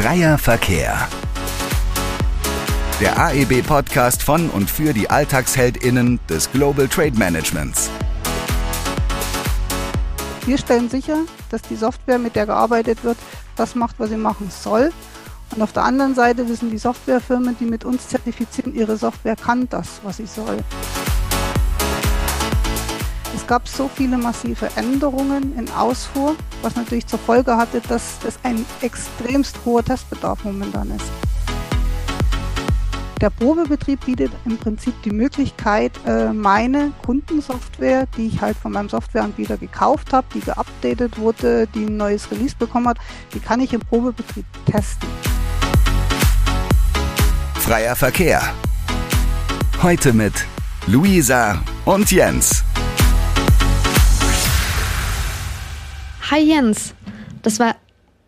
Freier Verkehr. Der AEB-Podcast von und für die AlltagsheldInnen des Global Trade Managements. Wir stellen sicher, dass die Software, mit der gearbeitet wird, das macht, was sie machen soll. Und auf der anderen Seite wissen die Softwarefirmen, die mit uns zertifizieren, ihre Software kann das, was sie soll. Es gab so viele massive Änderungen in Ausfuhr, was natürlich zur Folge hatte, dass es ein extremst hoher Testbedarf momentan ist. Der Probebetrieb bietet im Prinzip die Möglichkeit, äh, meine Kundensoftware, die ich halt von meinem Softwareanbieter gekauft habe, die geupdatet wurde, die ein neues Release bekommen hat, die kann ich im Probebetrieb testen. Freier Verkehr. Heute mit Luisa und Jens. Hi Jens, das war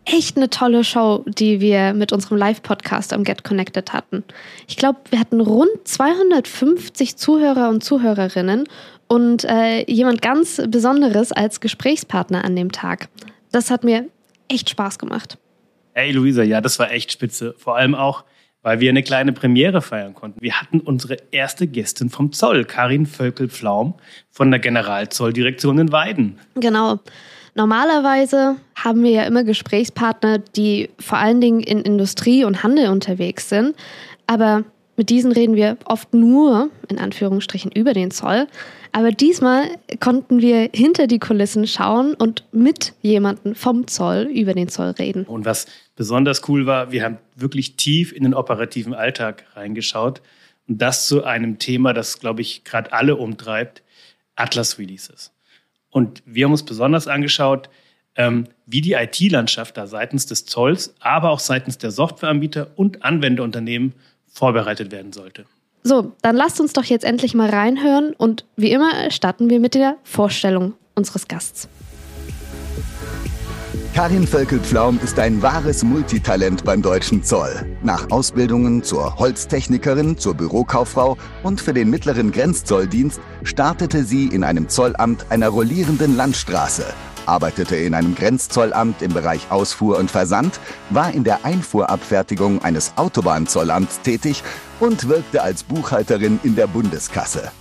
echt eine tolle Show, die wir mit unserem Live-Podcast am Get Connected hatten. Ich glaube, wir hatten rund 250 Zuhörer und Zuhörerinnen und äh, jemand ganz Besonderes als Gesprächspartner an dem Tag. Das hat mir echt Spaß gemacht. Hey Luisa, ja, das war echt spitze. Vor allem auch, weil wir eine kleine Premiere feiern konnten. Wir hatten unsere erste Gästin vom Zoll, Karin Völkel-Pflaum von der Generalzolldirektion in Weiden. Genau. Normalerweise haben wir ja immer Gesprächspartner, die vor allen Dingen in Industrie und Handel unterwegs sind. Aber mit diesen reden wir oft nur, in Anführungsstrichen, über den Zoll. Aber diesmal konnten wir hinter die Kulissen schauen und mit jemandem vom Zoll über den Zoll reden. Und was besonders cool war, wir haben wirklich tief in den operativen Alltag reingeschaut. Und das zu einem Thema, das, glaube ich, gerade alle umtreibt, Atlas Releases. Und wir haben uns besonders angeschaut, ähm, wie die IT-Landschaft da seitens des Zolls, aber auch seitens der Softwareanbieter und Anwenderunternehmen vorbereitet werden sollte. So, dann lasst uns doch jetzt endlich mal reinhören und wie immer starten wir mit der Vorstellung unseres Gasts. Karin Völkel-Pflaum ist ein wahres Multitalent beim deutschen Zoll. Nach Ausbildungen zur Holztechnikerin, zur Bürokauffrau und für den mittleren Grenzzolldienst startete sie in einem Zollamt einer rollierenden Landstraße, arbeitete in einem Grenzzollamt im Bereich Ausfuhr und Versand, war in der Einfuhrabfertigung eines Autobahnzollamts tätig und wirkte als Buchhalterin in der Bundeskasse.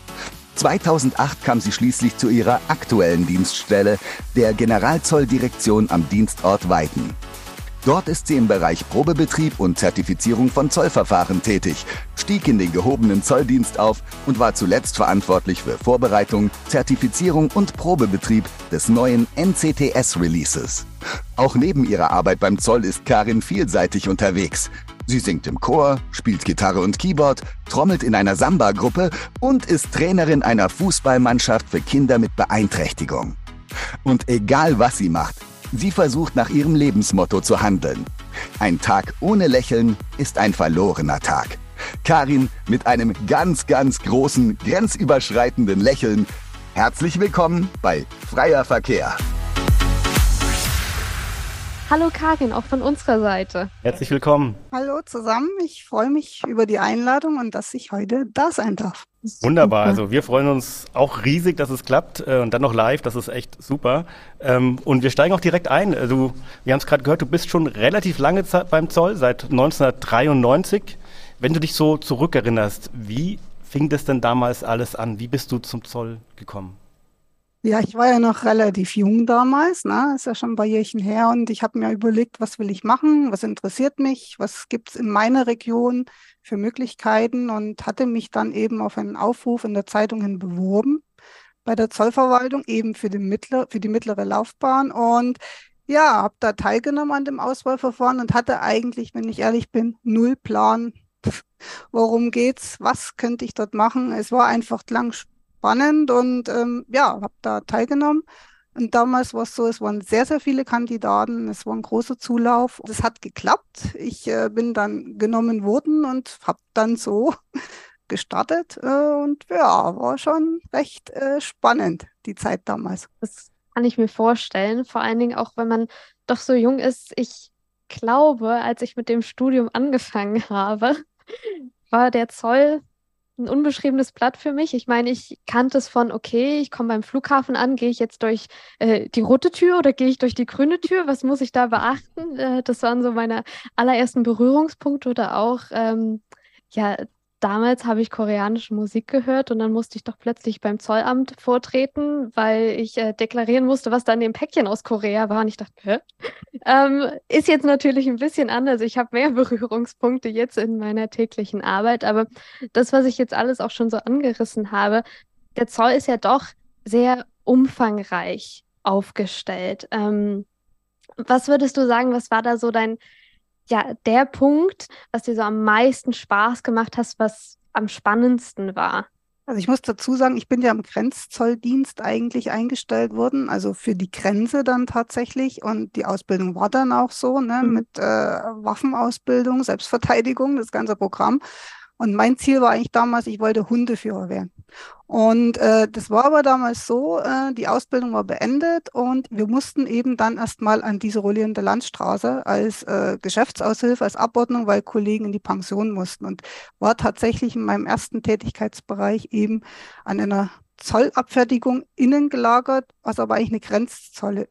2008 kam sie schließlich zu ihrer aktuellen Dienststelle, der Generalzolldirektion am Dienstort Weiden. Dort ist sie im Bereich Probebetrieb und Zertifizierung von Zollverfahren tätig, stieg in den gehobenen Zolldienst auf und war zuletzt verantwortlich für Vorbereitung, Zertifizierung und Probebetrieb des neuen NCTS-Releases. Auch neben ihrer Arbeit beim Zoll ist Karin vielseitig unterwegs. Sie singt im Chor, spielt Gitarre und Keyboard, trommelt in einer Samba-Gruppe und ist Trainerin einer Fußballmannschaft für Kinder mit Beeinträchtigung. Und egal was sie macht, sie versucht nach ihrem Lebensmotto zu handeln. Ein Tag ohne Lächeln ist ein verlorener Tag. Karin mit einem ganz, ganz großen, grenzüberschreitenden Lächeln. Herzlich willkommen bei Freier Verkehr. Hallo Karin, auch von unserer Seite. Herzlich willkommen. Hallo zusammen, ich freue mich über die Einladung und dass ich heute da sein darf. Wunderbar, also wir freuen uns auch riesig, dass es klappt äh, und dann noch live, das ist echt super. Ähm, und wir steigen auch direkt ein. Also, wir haben es gerade gehört, du bist schon relativ lange Zeit beim Zoll, seit 1993. Wenn du dich so zurückerinnerst, wie fing das denn damals alles an? Wie bist du zum Zoll gekommen? Ja, ich war ja noch relativ jung damals, ne? ist ja schon ein paar Jährchen her und ich habe mir überlegt, was will ich machen, was interessiert mich, was gibt's in meiner Region für Möglichkeiten und hatte mich dann eben auf einen Aufruf in der Zeitung hin beworben bei der Zollverwaltung, eben für, den mittler, für die mittlere Laufbahn und ja, habe da teilgenommen an dem Auswahlverfahren und hatte eigentlich, wenn ich ehrlich bin, null Plan, worum geht's, was könnte ich dort machen. Es war einfach lang spannend und ähm, ja, habe da teilgenommen. Und damals war es so, es waren sehr, sehr viele Kandidaten, es war ein großer Zulauf. Das hat geklappt. Ich äh, bin dann genommen worden und habe dann so gestartet. Äh, und ja, war schon recht äh, spannend, die Zeit damals. Das kann ich mir vorstellen, vor allen Dingen auch, wenn man doch so jung ist. Ich glaube, als ich mit dem Studium angefangen habe, war der Zoll ein unbeschriebenes Blatt für mich. Ich meine, ich kannte es von, okay, ich komme beim Flughafen an, gehe ich jetzt durch äh, die rote Tür oder gehe ich durch die grüne Tür? Was muss ich da beachten? Äh, das waren so meine allerersten Berührungspunkte oder auch, ähm, ja, damals habe ich koreanische Musik gehört und dann musste ich doch plötzlich beim Zollamt vortreten, weil ich äh, deklarieren musste, was da in dem Päckchen aus Korea war. Und ich dachte, hä? Ähm, ist jetzt natürlich ein bisschen anders. Ich habe mehr Berührungspunkte jetzt in meiner täglichen Arbeit, aber das, was ich jetzt alles auch schon so angerissen habe, der Zoll ist ja doch sehr umfangreich aufgestellt. Ähm, was würdest du sagen, was war da so dein ja, der Punkt, was dir so am meisten Spaß gemacht hast, was am spannendsten war? Also ich muss dazu sagen, ich bin ja im Grenzzolldienst eigentlich eingestellt worden, also für die Grenze dann tatsächlich. Und die Ausbildung war dann auch so, ne, mhm. mit äh, Waffenausbildung, Selbstverteidigung, das ganze Programm. Und mein Ziel war eigentlich damals, ich wollte Hundeführer werden. Und äh, das war aber damals so, äh, die Ausbildung war beendet und wir mussten eben dann erstmal an diese rollierende Landstraße als äh, Geschäftsaushilfe, als Abordnung, weil Kollegen in die Pension mussten. Und war tatsächlich in meinem ersten Tätigkeitsbereich eben an einer Zollabfertigung innen gelagert, was aber eigentlich eine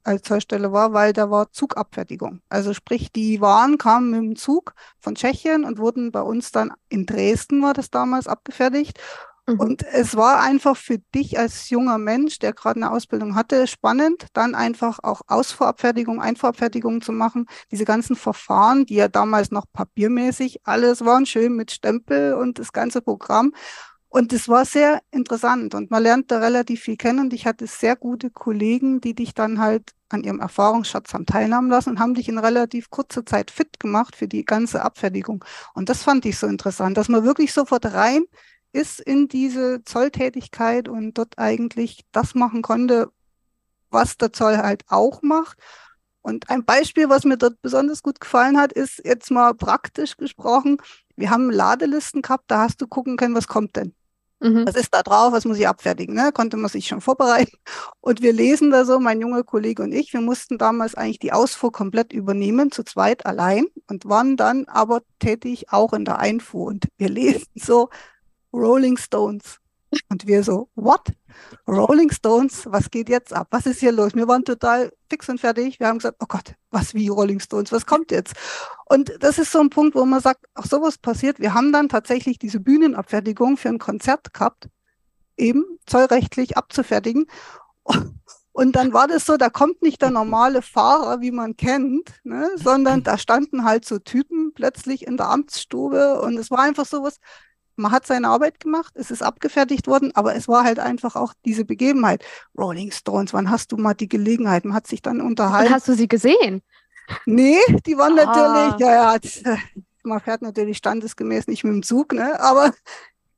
Grenzzollstelle äh, war, weil da war Zugabfertigung. Also sprich, die Waren kamen mit dem Zug von Tschechien und wurden bei uns dann in Dresden, war das damals, abgefertigt. Mhm. Und es war einfach für dich als junger Mensch, der gerade eine Ausbildung hatte, spannend, dann einfach auch Ausfuhrabfertigung, Einfuhrabfertigung zu machen. Diese ganzen Verfahren, die ja damals noch papiermäßig alles waren, schön mit Stempel und das ganze Programm. Und es war sehr interessant und man lernt da relativ viel kennen und ich hatte sehr gute Kollegen, die dich dann halt an ihrem Erfahrungsschatz haben teilhaben lassen und haben dich in relativ kurzer Zeit fit gemacht für die ganze Abfertigung. Und das fand ich so interessant, dass man wirklich sofort rein ist in diese Zolltätigkeit und dort eigentlich das machen konnte, was der Zoll halt auch macht. Und ein Beispiel, was mir dort besonders gut gefallen hat, ist jetzt mal praktisch gesprochen. Wir haben Ladelisten gehabt, da hast du gucken können, was kommt denn. Mhm. Was ist da drauf? Was muss ich abfertigen? Ne? Konnte man sich schon vorbereiten. Und wir lesen da so, mein junger Kollege und ich, wir mussten damals eigentlich die Ausfuhr komplett übernehmen, zu zweit allein und waren dann aber tätig auch in der Einfuhr. Und wir lesen so Rolling Stones. Und wir so, what? Rolling Stones, was geht jetzt ab? Was ist hier los? Wir waren total fix und fertig. Wir haben gesagt, oh Gott, was wie Rolling Stones, was kommt jetzt? Und das ist so ein Punkt, wo man sagt, ach, sowas passiert. Wir haben dann tatsächlich diese Bühnenabfertigung für ein Konzert gehabt, eben zollrechtlich abzufertigen. Und dann war das so, da kommt nicht der normale Fahrer, wie man kennt, ne, sondern da standen halt so Typen plötzlich in der Amtsstube und es war einfach sowas, man hat seine Arbeit gemacht, es ist abgefertigt worden, aber es war halt einfach auch diese Begebenheit. Rolling Stones, wann hast du mal die Gelegenheit? Man hat sich dann unterhalten. Und hast du sie gesehen? Nee, die waren ah. natürlich, ja, ja, man fährt natürlich standesgemäß nicht mit dem Zug, ne? Aber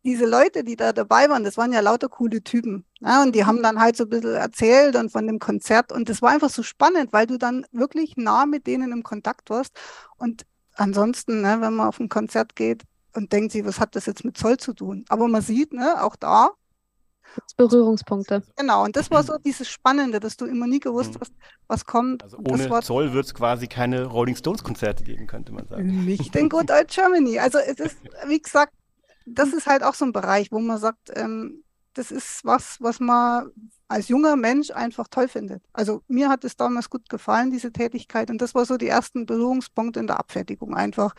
diese Leute, die da dabei waren, das waren ja lauter coole Typen. Ja, und die haben dann halt so ein bisschen erzählt und von dem Konzert. Und das war einfach so spannend, weil du dann wirklich nah mit denen im Kontakt warst. Und ansonsten, ne, wenn man auf ein Konzert geht, und denkt sich, was hat das jetzt mit Zoll zu tun? Aber man sieht, ne, auch da. Berührungspunkte. Genau, und das war so dieses Spannende, dass du immer nie gewusst mhm. hast, was kommt. Also ohne war, Zoll wird es quasi keine Rolling Stones Konzerte geben, könnte man sagen. Nicht in Good Old Germany. Also es ist, wie gesagt, das ist halt auch so ein Bereich, wo man sagt, ähm, das ist was, was man als junger Mensch einfach toll findet. Also mir hat es damals gut gefallen, diese Tätigkeit. Und das war so die ersten Berührungspunkte in der Abfertigung einfach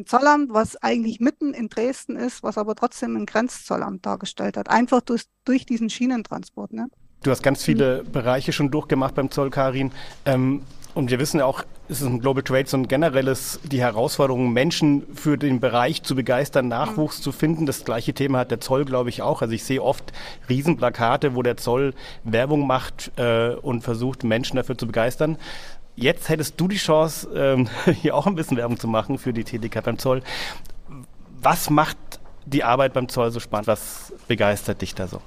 ein Zollamt, was eigentlich mitten in Dresden ist, was aber trotzdem ein Grenzzollamt dargestellt hat. Einfach durch, durch diesen Schienentransport. Ne? Du hast ganz viele mhm. Bereiche schon durchgemacht beim Zoll, Karin. Ähm, und wir wissen ja auch, es ist ein Global Trade so ein generelles, die Herausforderung, Menschen für den Bereich zu begeistern, Nachwuchs mhm. zu finden. Das gleiche Thema hat der Zoll, glaube ich, auch. Also ich sehe oft Riesenplakate, wo der Zoll Werbung macht äh, und versucht, Menschen dafür zu begeistern. Jetzt hättest du die Chance, ähm, hier auch ein bisschen Werbung zu machen für die Tätigkeit beim Zoll. Was macht die Arbeit beim Zoll so spannend? Was begeistert dich da so?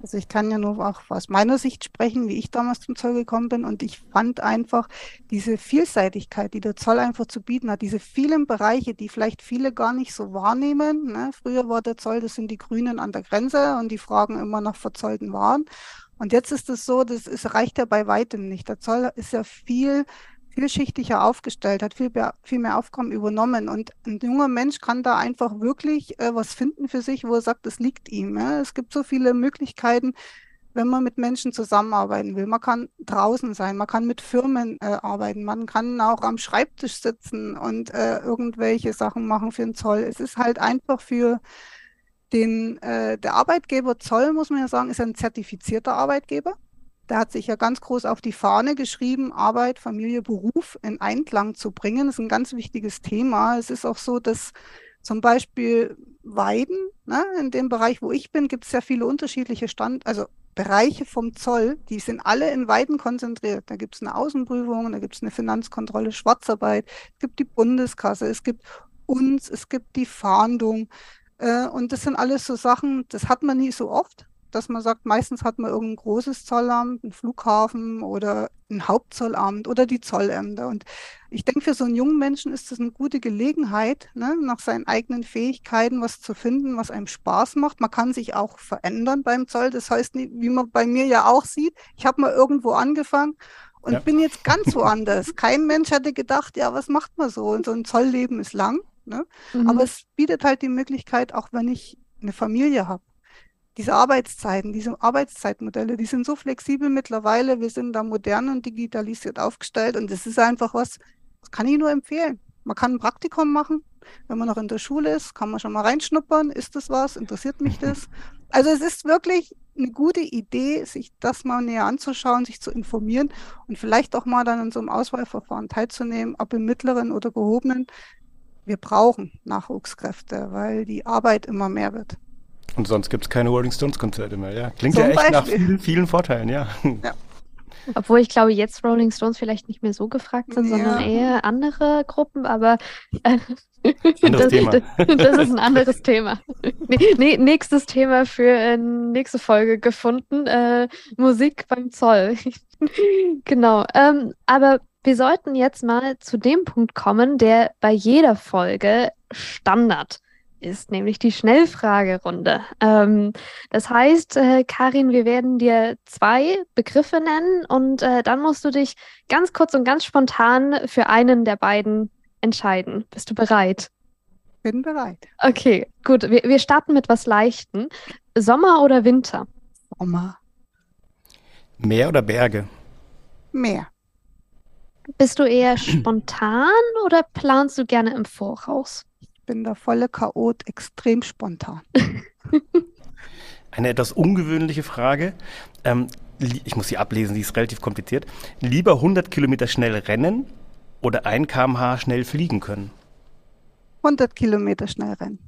Also ich kann ja nur auch aus meiner Sicht sprechen, wie ich damals zum Zoll gekommen bin. Und ich fand einfach diese Vielseitigkeit, die der Zoll einfach zu bieten hat, diese vielen Bereiche, die vielleicht viele gar nicht so wahrnehmen. Ne? Früher war der Zoll, das sind die Grünen an der Grenze und die fragen immer nach verzollten Waren. Und jetzt ist es so, das ist, reicht ja bei weitem nicht. Der Zoll ist ja viel vielschichtiger aufgestellt, hat viel, viel mehr Aufgaben übernommen. Und ein junger Mensch kann da einfach wirklich äh, was finden für sich, wo er sagt, es liegt ihm. Ja? Es gibt so viele Möglichkeiten, wenn man mit Menschen zusammenarbeiten will. Man kann draußen sein, man kann mit Firmen äh, arbeiten, man kann auch am Schreibtisch sitzen und äh, irgendwelche Sachen machen für den Zoll. Es ist halt einfach für den, äh, der Arbeitgeber Zoll, muss man ja sagen, ist ein zertifizierter Arbeitgeber. Der hat sich ja ganz groß auf die Fahne geschrieben, Arbeit, Familie, Beruf in Einklang zu bringen. Das ist ein ganz wichtiges Thema. Es ist auch so, dass zum Beispiel Weiden, ne, in dem Bereich, wo ich bin, gibt es sehr viele unterschiedliche Stand, also Bereiche vom Zoll, die sind alle in Weiden konzentriert. Da gibt es eine Außenprüfung, da gibt es eine Finanzkontrolle, Schwarzarbeit, es gibt die Bundeskasse, es gibt uns, es gibt die Fahndung. Äh, und das sind alles so Sachen, das hat man nie so oft dass man sagt, meistens hat man irgendein großes Zollamt, einen Flughafen oder ein Hauptzollamt oder die Zollämter. Und ich denke, für so einen jungen Menschen ist das eine gute Gelegenheit, ne, nach seinen eigenen Fähigkeiten was zu finden, was einem Spaß macht. Man kann sich auch verändern beim Zoll. Das heißt, wie man bei mir ja auch sieht, ich habe mal irgendwo angefangen und ja. bin jetzt ganz woanders. Kein Mensch hätte gedacht, ja, was macht man so? Und so ein Zollleben ist lang. Ne? Mhm. Aber es bietet halt die Möglichkeit, auch wenn ich eine Familie habe, diese Arbeitszeiten, diese Arbeitszeitmodelle, die sind so flexibel mittlerweile. Wir sind da modern und digitalisiert aufgestellt und das ist einfach was, das kann ich nur empfehlen. Man kann ein Praktikum machen. Wenn man noch in der Schule ist, kann man schon mal reinschnuppern. Ist das was? Interessiert mich das? Also es ist wirklich eine gute Idee, sich das mal näher anzuschauen, sich zu informieren und vielleicht auch mal dann in so einem Auswahlverfahren teilzunehmen, ob im mittleren oder gehobenen. Wir brauchen Nachwuchskräfte, weil die Arbeit immer mehr wird. Und sonst gibt es keine Rolling Stones Konzerte mehr, ja. Klingt Zum ja echt Beispiel. nach vielen, vielen Vorteilen, ja. ja. Obwohl ich glaube, jetzt Rolling Stones vielleicht nicht mehr so gefragt sind, ja. sondern eher andere Gruppen, aber äh, das, Thema. das, ist ein anderes Thema. Nee, nächstes Thema für äh, nächste Folge gefunden. Äh, Musik beim Zoll. genau. Ähm, aber wir sollten jetzt mal zu dem Punkt kommen, der bei jeder Folge Standard ist, nämlich die Schnellfragerunde. Ähm, das heißt, äh, Karin, wir werden dir zwei Begriffe nennen und äh, dann musst du dich ganz kurz und ganz spontan für einen der beiden entscheiden. Bist du bereit? Bin bereit. Okay, gut. Wir, wir starten mit was Leichten. Sommer oder Winter? Sommer. Meer oder Berge? Meer. Bist du eher spontan oder planst du gerne im Voraus? bin der volle Chaot, extrem spontan. Eine etwas ungewöhnliche Frage. Ähm, ich muss sie ablesen, die ist relativ kompliziert. Lieber 100 Kilometer schnell rennen oder 1 km/h schnell fliegen können? 100 Kilometer schnell rennen.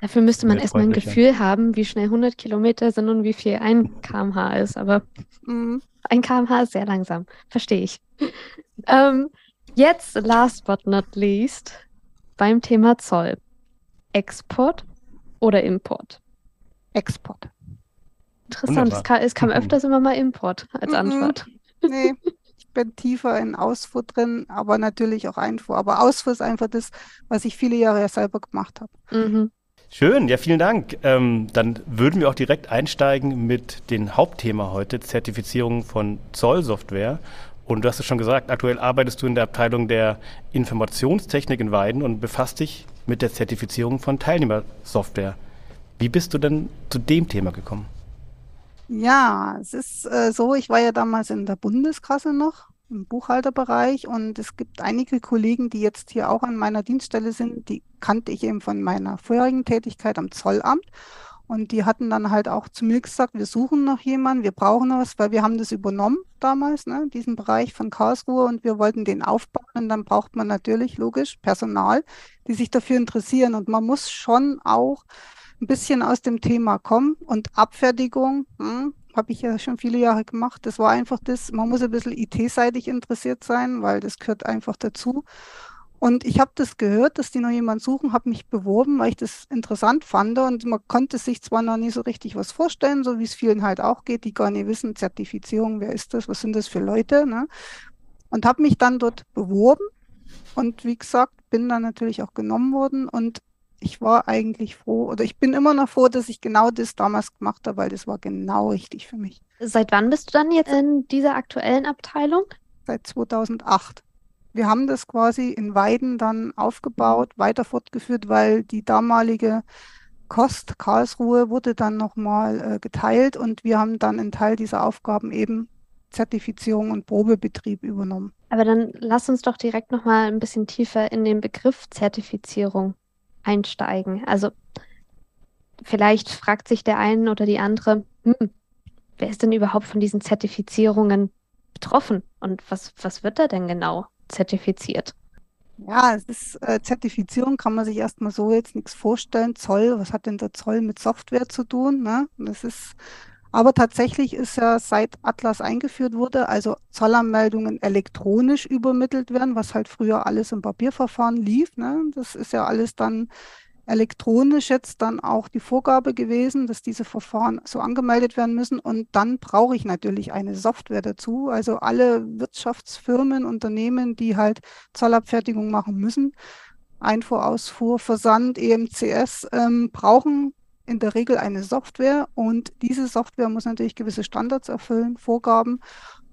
Dafür müsste man erstmal ein Gefühl haben, wie schnell 100 Kilometer sind und wie viel 1 km/h ist. Aber mhm. 1 km/h ist sehr langsam. Verstehe ich. ähm, jetzt, last but not least, beim Thema Zoll. Export oder Import? Export. Interessant, es kam, es kam, öfters immer mal Import als Antwort. Nee, ich bin tiefer in Ausfuhr drin, aber natürlich auch Einfuhr. Aber Ausfuhr ist einfach das, was ich viele Jahre ja selber gemacht habe. Mhm. Schön, ja, vielen Dank. Ähm, dann würden wir auch direkt einsteigen mit dem Hauptthema heute, Zertifizierung von Zollsoftware. Und du hast es schon gesagt, aktuell arbeitest du in der Abteilung der Informationstechnik in Weiden und befasst dich mit der Zertifizierung von Teilnehmersoftware. Wie bist du denn zu dem Thema gekommen? Ja, es ist äh, so, ich war ja damals in der Bundeskasse noch im Buchhalterbereich und es gibt einige Kollegen, die jetzt hier auch an meiner Dienststelle sind, die kannte ich eben von meiner vorherigen Tätigkeit am Zollamt. Und die hatten dann halt auch zu mir gesagt, wir suchen noch jemanden, wir brauchen was, weil wir haben das übernommen damals, ne, diesen Bereich von Karlsruhe und wir wollten den aufbauen. Und dann braucht man natürlich logisch Personal, die sich dafür interessieren. Und man muss schon auch ein bisschen aus dem Thema kommen. Und Abfertigung, hm, habe ich ja schon viele Jahre gemacht. Das war einfach das, man muss ein bisschen IT-seitig interessiert sein, weil das gehört einfach dazu. Und ich habe das gehört, dass die noch jemanden suchen, habe mich beworben, weil ich das interessant fand. Und man konnte sich zwar noch nie so richtig was vorstellen, so wie es vielen halt auch geht, die gar nicht wissen, Zertifizierung, wer ist das, was sind das für Leute. Ne? Und habe mich dann dort beworben. Und wie gesagt, bin dann natürlich auch genommen worden. Und ich war eigentlich froh, oder ich bin immer noch froh, dass ich genau das damals gemacht habe, weil das war genau richtig für mich. Seit wann bist du dann jetzt in dieser aktuellen Abteilung? seit 2008. Wir haben das quasi in Weiden dann aufgebaut, weiter fortgeführt, weil die damalige Kost Karlsruhe wurde dann nochmal äh, geteilt und wir haben dann einen Teil dieser Aufgaben eben Zertifizierung und Probebetrieb übernommen. Aber dann lass uns doch direkt nochmal ein bisschen tiefer in den Begriff Zertifizierung einsteigen. Also vielleicht fragt sich der eine oder die andere, hm, wer ist denn überhaupt von diesen Zertifizierungen betroffen und was, was wird da denn genau zertifiziert? Ja, es ist äh, Zertifizierung, kann man sich erstmal so jetzt nichts vorstellen. Zoll, was hat denn der Zoll mit Software zu tun? Ne? Das ist, aber tatsächlich ist ja seit Atlas eingeführt wurde, also Zollanmeldungen elektronisch übermittelt werden, was halt früher alles im Papierverfahren lief. Ne? Das ist ja alles dann elektronisch jetzt dann auch die Vorgabe gewesen, dass diese Verfahren so angemeldet werden müssen. Und dann brauche ich natürlich eine Software dazu. Also alle Wirtschaftsfirmen, Unternehmen, die halt Zollabfertigung machen müssen, Einfuhr, Ausfuhr, Versand, EMCS, ähm, brauchen in der Regel eine Software und diese Software muss natürlich gewisse Standards erfüllen, Vorgaben.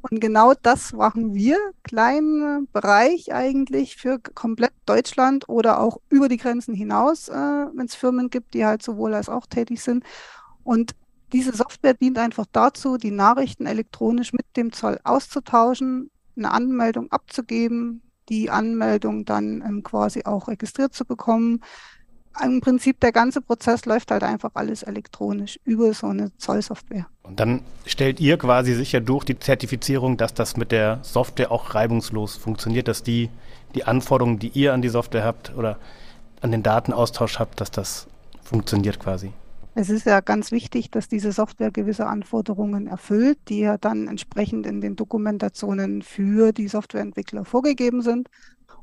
Und genau das machen wir, kleinen Bereich eigentlich für komplett Deutschland oder auch über die Grenzen hinaus, äh, wenn es Firmen gibt, die halt sowohl als auch tätig sind. Und diese Software dient einfach dazu, die Nachrichten elektronisch mit dem Zoll auszutauschen, eine Anmeldung abzugeben, die Anmeldung dann ähm, quasi auch registriert zu bekommen, im Prinzip der ganze Prozess läuft halt einfach alles elektronisch über so eine Zollsoftware. Und dann stellt ihr quasi sicher durch die Zertifizierung, dass das mit der Software auch reibungslos funktioniert, dass die, die Anforderungen, die ihr an die Software habt oder an den Datenaustausch habt, dass das funktioniert quasi. Es ist ja ganz wichtig, dass diese Software gewisse Anforderungen erfüllt, die ja dann entsprechend in den Dokumentationen für die Softwareentwickler vorgegeben sind.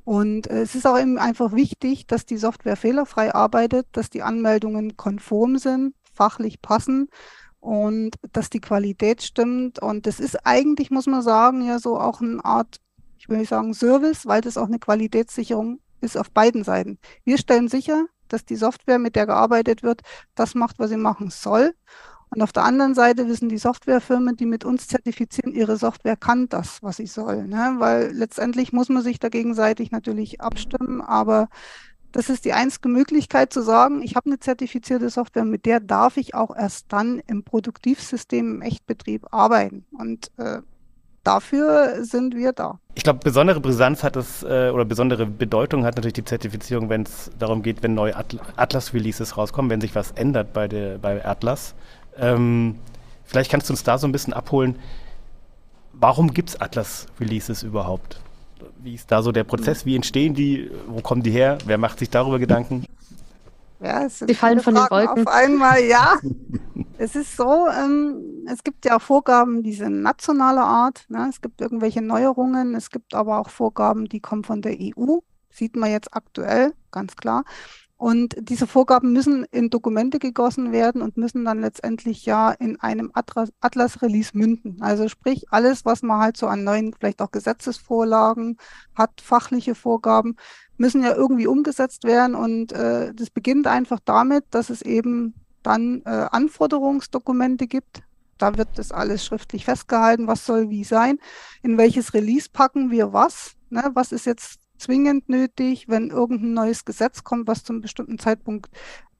Und äh, es ist auch eben einfach wichtig, dass die Software fehlerfrei arbeitet, dass die Anmeldungen konform sind, fachlich passen und dass die Qualität stimmt. Und das ist eigentlich, muss man sagen, ja so auch eine Art, ich will nicht sagen Service, weil das auch eine Qualitätssicherung ist auf beiden Seiten. Wir stellen sicher, dass die Software, mit der gearbeitet wird, das macht, was sie machen soll. Und auf der anderen Seite wissen die Softwarefirmen, die mit uns zertifizieren, ihre Software kann das, was sie soll. Ne? Weil letztendlich muss man sich da gegenseitig natürlich abstimmen, aber das ist die einzige Möglichkeit zu sagen, ich habe eine zertifizierte Software, mit der darf ich auch erst dann im Produktivsystem, im Echtbetrieb arbeiten. Und äh, dafür sind wir da. Ich glaube, besondere Brisanz hat es äh, oder besondere Bedeutung hat natürlich die Zertifizierung, wenn es darum geht, wenn neue Atlas-Releases rauskommen, wenn sich was ändert bei, der, bei Atlas. Ähm, vielleicht kannst du uns da so ein bisschen abholen. Warum gibt es Atlas-Releases überhaupt? Wie ist da so der Prozess? Wie entstehen die? Wo kommen die her? Wer macht sich darüber Gedanken? Ja, es die fallen von Fragen den Wolken. Auf einmal, ja. es ist so, ähm, es gibt ja Vorgaben, die sind nationaler Art. Ne? Es gibt irgendwelche Neuerungen. Es gibt aber auch Vorgaben, die kommen von der EU. Sieht man jetzt aktuell, ganz klar. Und diese Vorgaben müssen in Dokumente gegossen werden und müssen dann letztendlich ja in einem Atlas-Release münden. Also sprich, alles, was man halt so an neuen, vielleicht auch Gesetzesvorlagen hat, fachliche Vorgaben, müssen ja irgendwie umgesetzt werden. Und äh, das beginnt einfach damit, dass es eben dann äh, Anforderungsdokumente gibt. Da wird das alles schriftlich festgehalten, was soll wie sein, in welches Release packen wir was, ne? was ist jetzt zwingend nötig, wenn irgendein neues Gesetz kommt, was zum bestimmten Zeitpunkt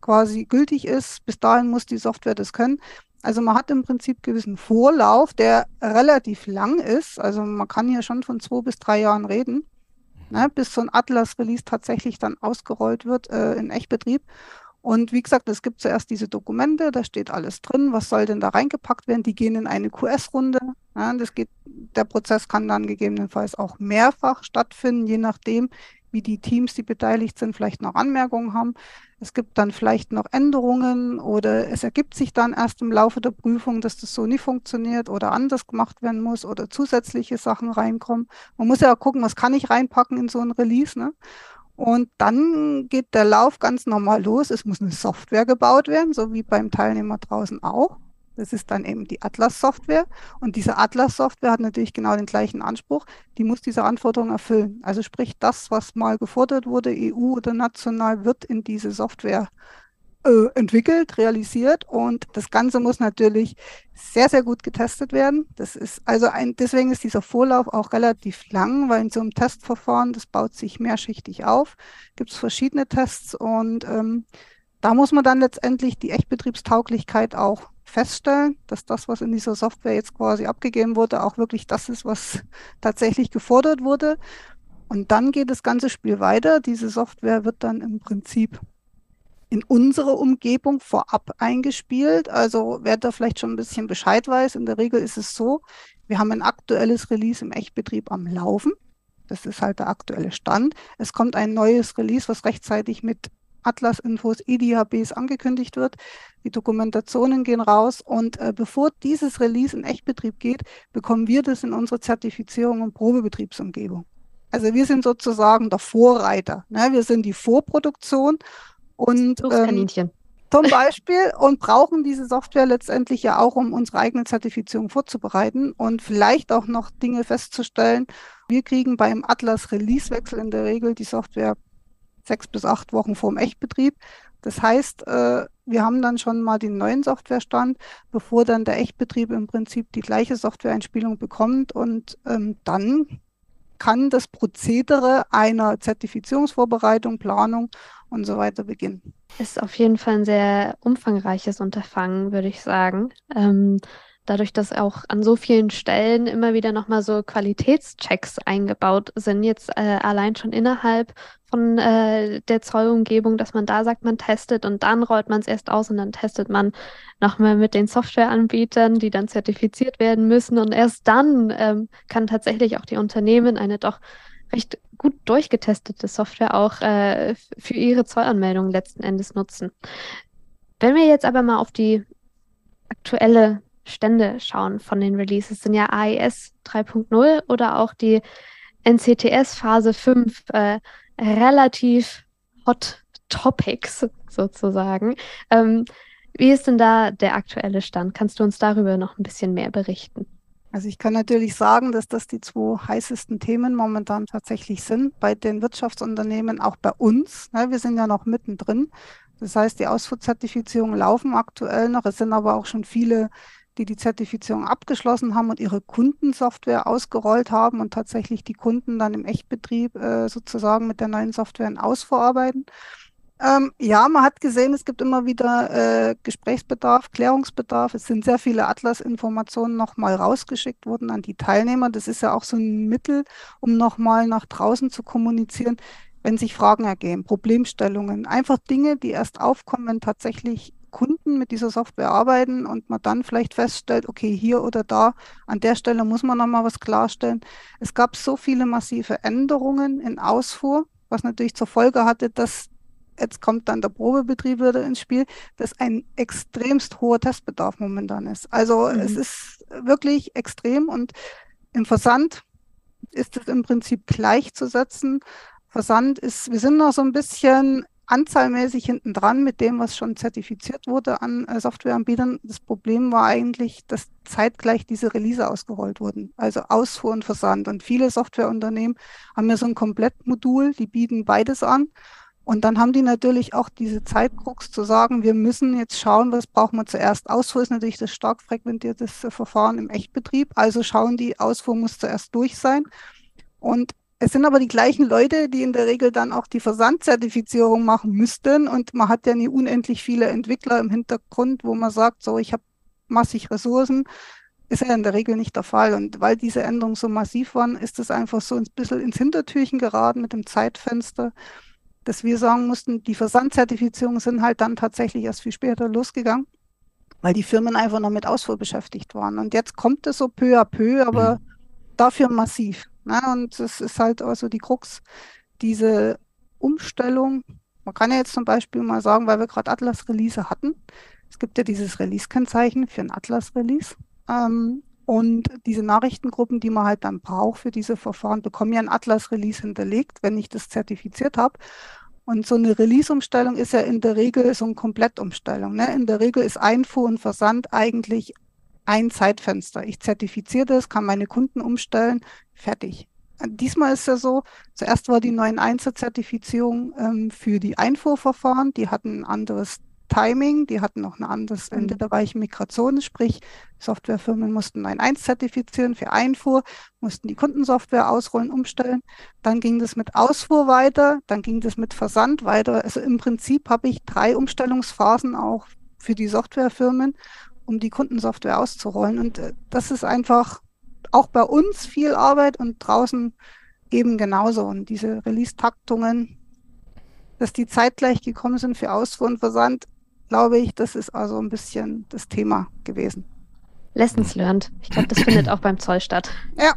quasi gültig ist. Bis dahin muss die Software das können. Also man hat im Prinzip gewissen Vorlauf, der relativ lang ist. Also man kann hier schon von zwei bis drei Jahren reden, ne, bis so ein Atlas-Release tatsächlich dann ausgerollt wird äh, in Echtbetrieb. Und wie gesagt, es gibt zuerst diese Dokumente, da steht alles drin, was soll denn da reingepackt werden. Die gehen in eine QS-Runde. Ja, das geht, der Prozess kann dann gegebenenfalls auch mehrfach stattfinden, je nachdem, wie die Teams, die beteiligt sind, vielleicht noch Anmerkungen haben. Es gibt dann vielleicht noch Änderungen oder es ergibt sich dann erst im Laufe der Prüfung, dass das so nicht funktioniert oder anders gemacht werden muss oder zusätzliche Sachen reinkommen. Man muss ja auch gucken, was kann ich reinpacken in so ein Release. Ne? Und dann geht der Lauf ganz normal los. Es muss eine Software gebaut werden, so wie beim Teilnehmer draußen auch. Das ist dann eben die Atlas-Software. Und diese Atlas-Software hat natürlich genau den gleichen Anspruch. Die muss diese Anforderungen erfüllen. Also sprich, das, was mal gefordert wurde, EU oder national, wird in diese Software äh, entwickelt, realisiert und das Ganze muss natürlich sehr, sehr gut getestet werden. Das ist also ein, deswegen ist dieser Vorlauf auch relativ lang, weil in so einem Testverfahren, das baut sich mehrschichtig auf, gibt es verschiedene Tests und ähm, da muss man dann letztendlich die Echtbetriebstauglichkeit auch feststellen, dass das, was in dieser Software jetzt quasi abgegeben wurde, auch wirklich das ist, was tatsächlich gefordert wurde. Und dann geht das ganze Spiel weiter. Diese Software wird dann im Prinzip in unsere Umgebung vorab eingespielt. Also wer da vielleicht schon ein bisschen Bescheid weiß, in der Regel ist es so, wir haben ein aktuelles Release im Echtbetrieb am Laufen. Das ist halt der aktuelle Stand. Es kommt ein neues Release, was rechtzeitig mit Atlas-Infos, EDHBs angekündigt wird. Die Dokumentationen gehen raus und äh, bevor dieses Release in Echtbetrieb geht, bekommen wir das in unsere Zertifizierung und Probebetriebsumgebung. Also wir sind sozusagen der Vorreiter. Ne? Wir sind die Vorproduktion und ähm, zum Beispiel und brauchen diese Software letztendlich ja auch, um unsere eigene Zertifizierung vorzubereiten und vielleicht auch noch Dinge festzustellen. Wir kriegen beim Atlas Release-Wechsel in der Regel die Software sechs bis acht Wochen vor dem Echtbetrieb. Das heißt, äh, wir haben dann schon mal den neuen Softwarestand, bevor dann der Echtbetrieb im Prinzip die gleiche Softwareeinspielung bekommt und ähm, dann kann das Prozedere einer Zertifizierungsvorbereitung, Planung und so weiter beginnen. Ist auf jeden Fall ein sehr umfangreiches Unterfangen, würde ich sagen. Ähm, dadurch, dass auch an so vielen Stellen immer wieder nochmal so Qualitätschecks eingebaut sind, jetzt äh, allein schon innerhalb von äh, der Zollumgebung, dass man da sagt, man testet und dann rollt man es erst aus und dann testet man nochmal mit den Softwareanbietern, die dann zertifiziert werden müssen und erst dann ähm, kann tatsächlich auch die Unternehmen eine doch recht gut durchgetestete Software auch äh, für ihre Zollanmeldung letzten Endes nutzen. Wenn wir jetzt aber mal auf die aktuelle Stände schauen von den Releases, sind ja AES 3.0 oder auch die NCTS Phase 5 äh, relativ Hot Topics sozusagen. Ähm, wie ist denn da der aktuelle Stand? Kannst du uns darüber noch ein bisschen mehr berichten? Also ich kann natürlich sagen, dass das die zwei heißesten Themen momentan tatsächlich sind bei den Wirtschaftsunternehmen, auch bei uns. Ne, wir sind ja noch mittendrin. Das heißt, die Ausfuhrzertifizierungen laufen aktuell noch. Es sind aber auch schon viele, die die Zertifizierung abgeschlossen haben und ihre Kundensoftware ausgerollt haben und tatsächlich die Kunden dann im Echtbetrieb äh, sozusagen mit der neuen Software in Ausfuhr arbeiten. Ähm, ja, man hat gesehen, es gibt immer wieder äh, Gesprächsbedarf, Klärungsbedarf. Es sind sehr viele Atlas-Informationen nochmal rausgeschickt worden an die Teilnehmer. Das ist ja auch so ein Mittel, um nochmal nach draußen zu kommunizieren, wenn sich Fragen ergeben, Problemstellungen, einfach Dinge, die erst aufkommen, wenn tatsächlich Kunden mit dieser Software arbeiten und man dann vielleicht feststellt, okay, hier oder da, an der Stelle muss man nochmal was klarstellen. Es gab so viele massive Änderungen in Ausfuhr, was natürlich zur Folge hatte, dass jetzt kommt dann der Probebetrieb wieder ins Spiel, dass ein extremst hoher Testbedarf momentan ist. Also mhm. es ist wirklich extrem und im Versand ist es im Prinzip gleichzusetzen. Versand ist, wir sind noch so ein bisschen anzahlmäßig hinten dran mit dem, was schon zertifiziert wurde an äh, Softwareanbietern. Das Problem war eigentlich, dass zeitgleich diese Release ausgerollt wurden, also Ausfuhr und Versand. Und viele Softwareunternehmen haben ja so ein Komplettmodul, die bieten beides an. Und dann haben die natürlich auch diese Zeitkrux zu sagen, wir müssen jetzt schauen, was brauchen wir zuerst. Ausfuhr ist natürlich das stark frequentierte Verfahren im Echtbetrieb. Also schauen die, Ausfuhr muss zuerst durch sein. Und es sind aber die gleichen Leute, die in der Regel dann auch die Versandzertifizierung machen müssten. Und man hat ja nie unendlich viele Entwickler im Hintergrund, wo man sagt, so, ich habe massig Ressourcen. Ist ja in der Regel nicht der Fall. Und weil diese Änderungen so massiv waren, ist es einfach so ein bisschen ins Hintertürchen geraten mit dem Zeitfenster dass wir sagen mussten, die Versandzertifizierungen sind halt dann tatsächlich erst viel später losgegangen, weil die Firmen einfach noch mit Ausfuhr beschäftigt waren. Und jetzt kommt es so peu à peu, aber mhm. dafür massiv. Ne? Und es ist halt also die Krux, diese Umstellung. Man kann ja jetzt zum Beispiel mal sagen, weil wir gerade Atlas-Release hatten, es gibt ja dieses Release-Kennzeichen für ein Atlas-Release. Ähm, und diese Nachrichtengruppen, die man halt dann braucht für diese Verfahren, bekommen ja ein Atlas-Release hinterlegt, wenn ich das zertifiziert habe. Und so eine Release-Umstellung ist ja in der Regel so eine Komplettumstellung. Ne? In der Regel ist Einfuhr und Versand eigentlich ein Zeitfenster. Ich zertifiziere das, kann meine Kunden umstellen, fertig. Diesmal ist ja so, zuerst war die 9.1er Zertifizierung ähm, für die Einfuhrverfahren, die hatten ein anderes Timing, die hatten noch ein anderes Ende der weichen Migration, sprich Softwarefirmen mussten ein 1 zertifizieren für Einfuhr, mussten die Kundensoftware ausrollen, umstellen. Dann ging das mit Ausfuhr weiter, dann ging das mit Versand weiter. Also im Prinzip habe ich drei Umstellungsphasen auch für die Softwarefirmen, um die Kundensoftware auszurollen. Und äh, das ist einfach auch bei uns viel Arbeit und draußen eben genauso. Und diese Release-Taktungen, dass die zeitgleich gekommen sind für Ausfuhr und Versand, glaube ich, das ist also ein bisschen das Thema gewesen. Lessons learned. Ich glaube, das findet auch beim Zoll statt. Ja.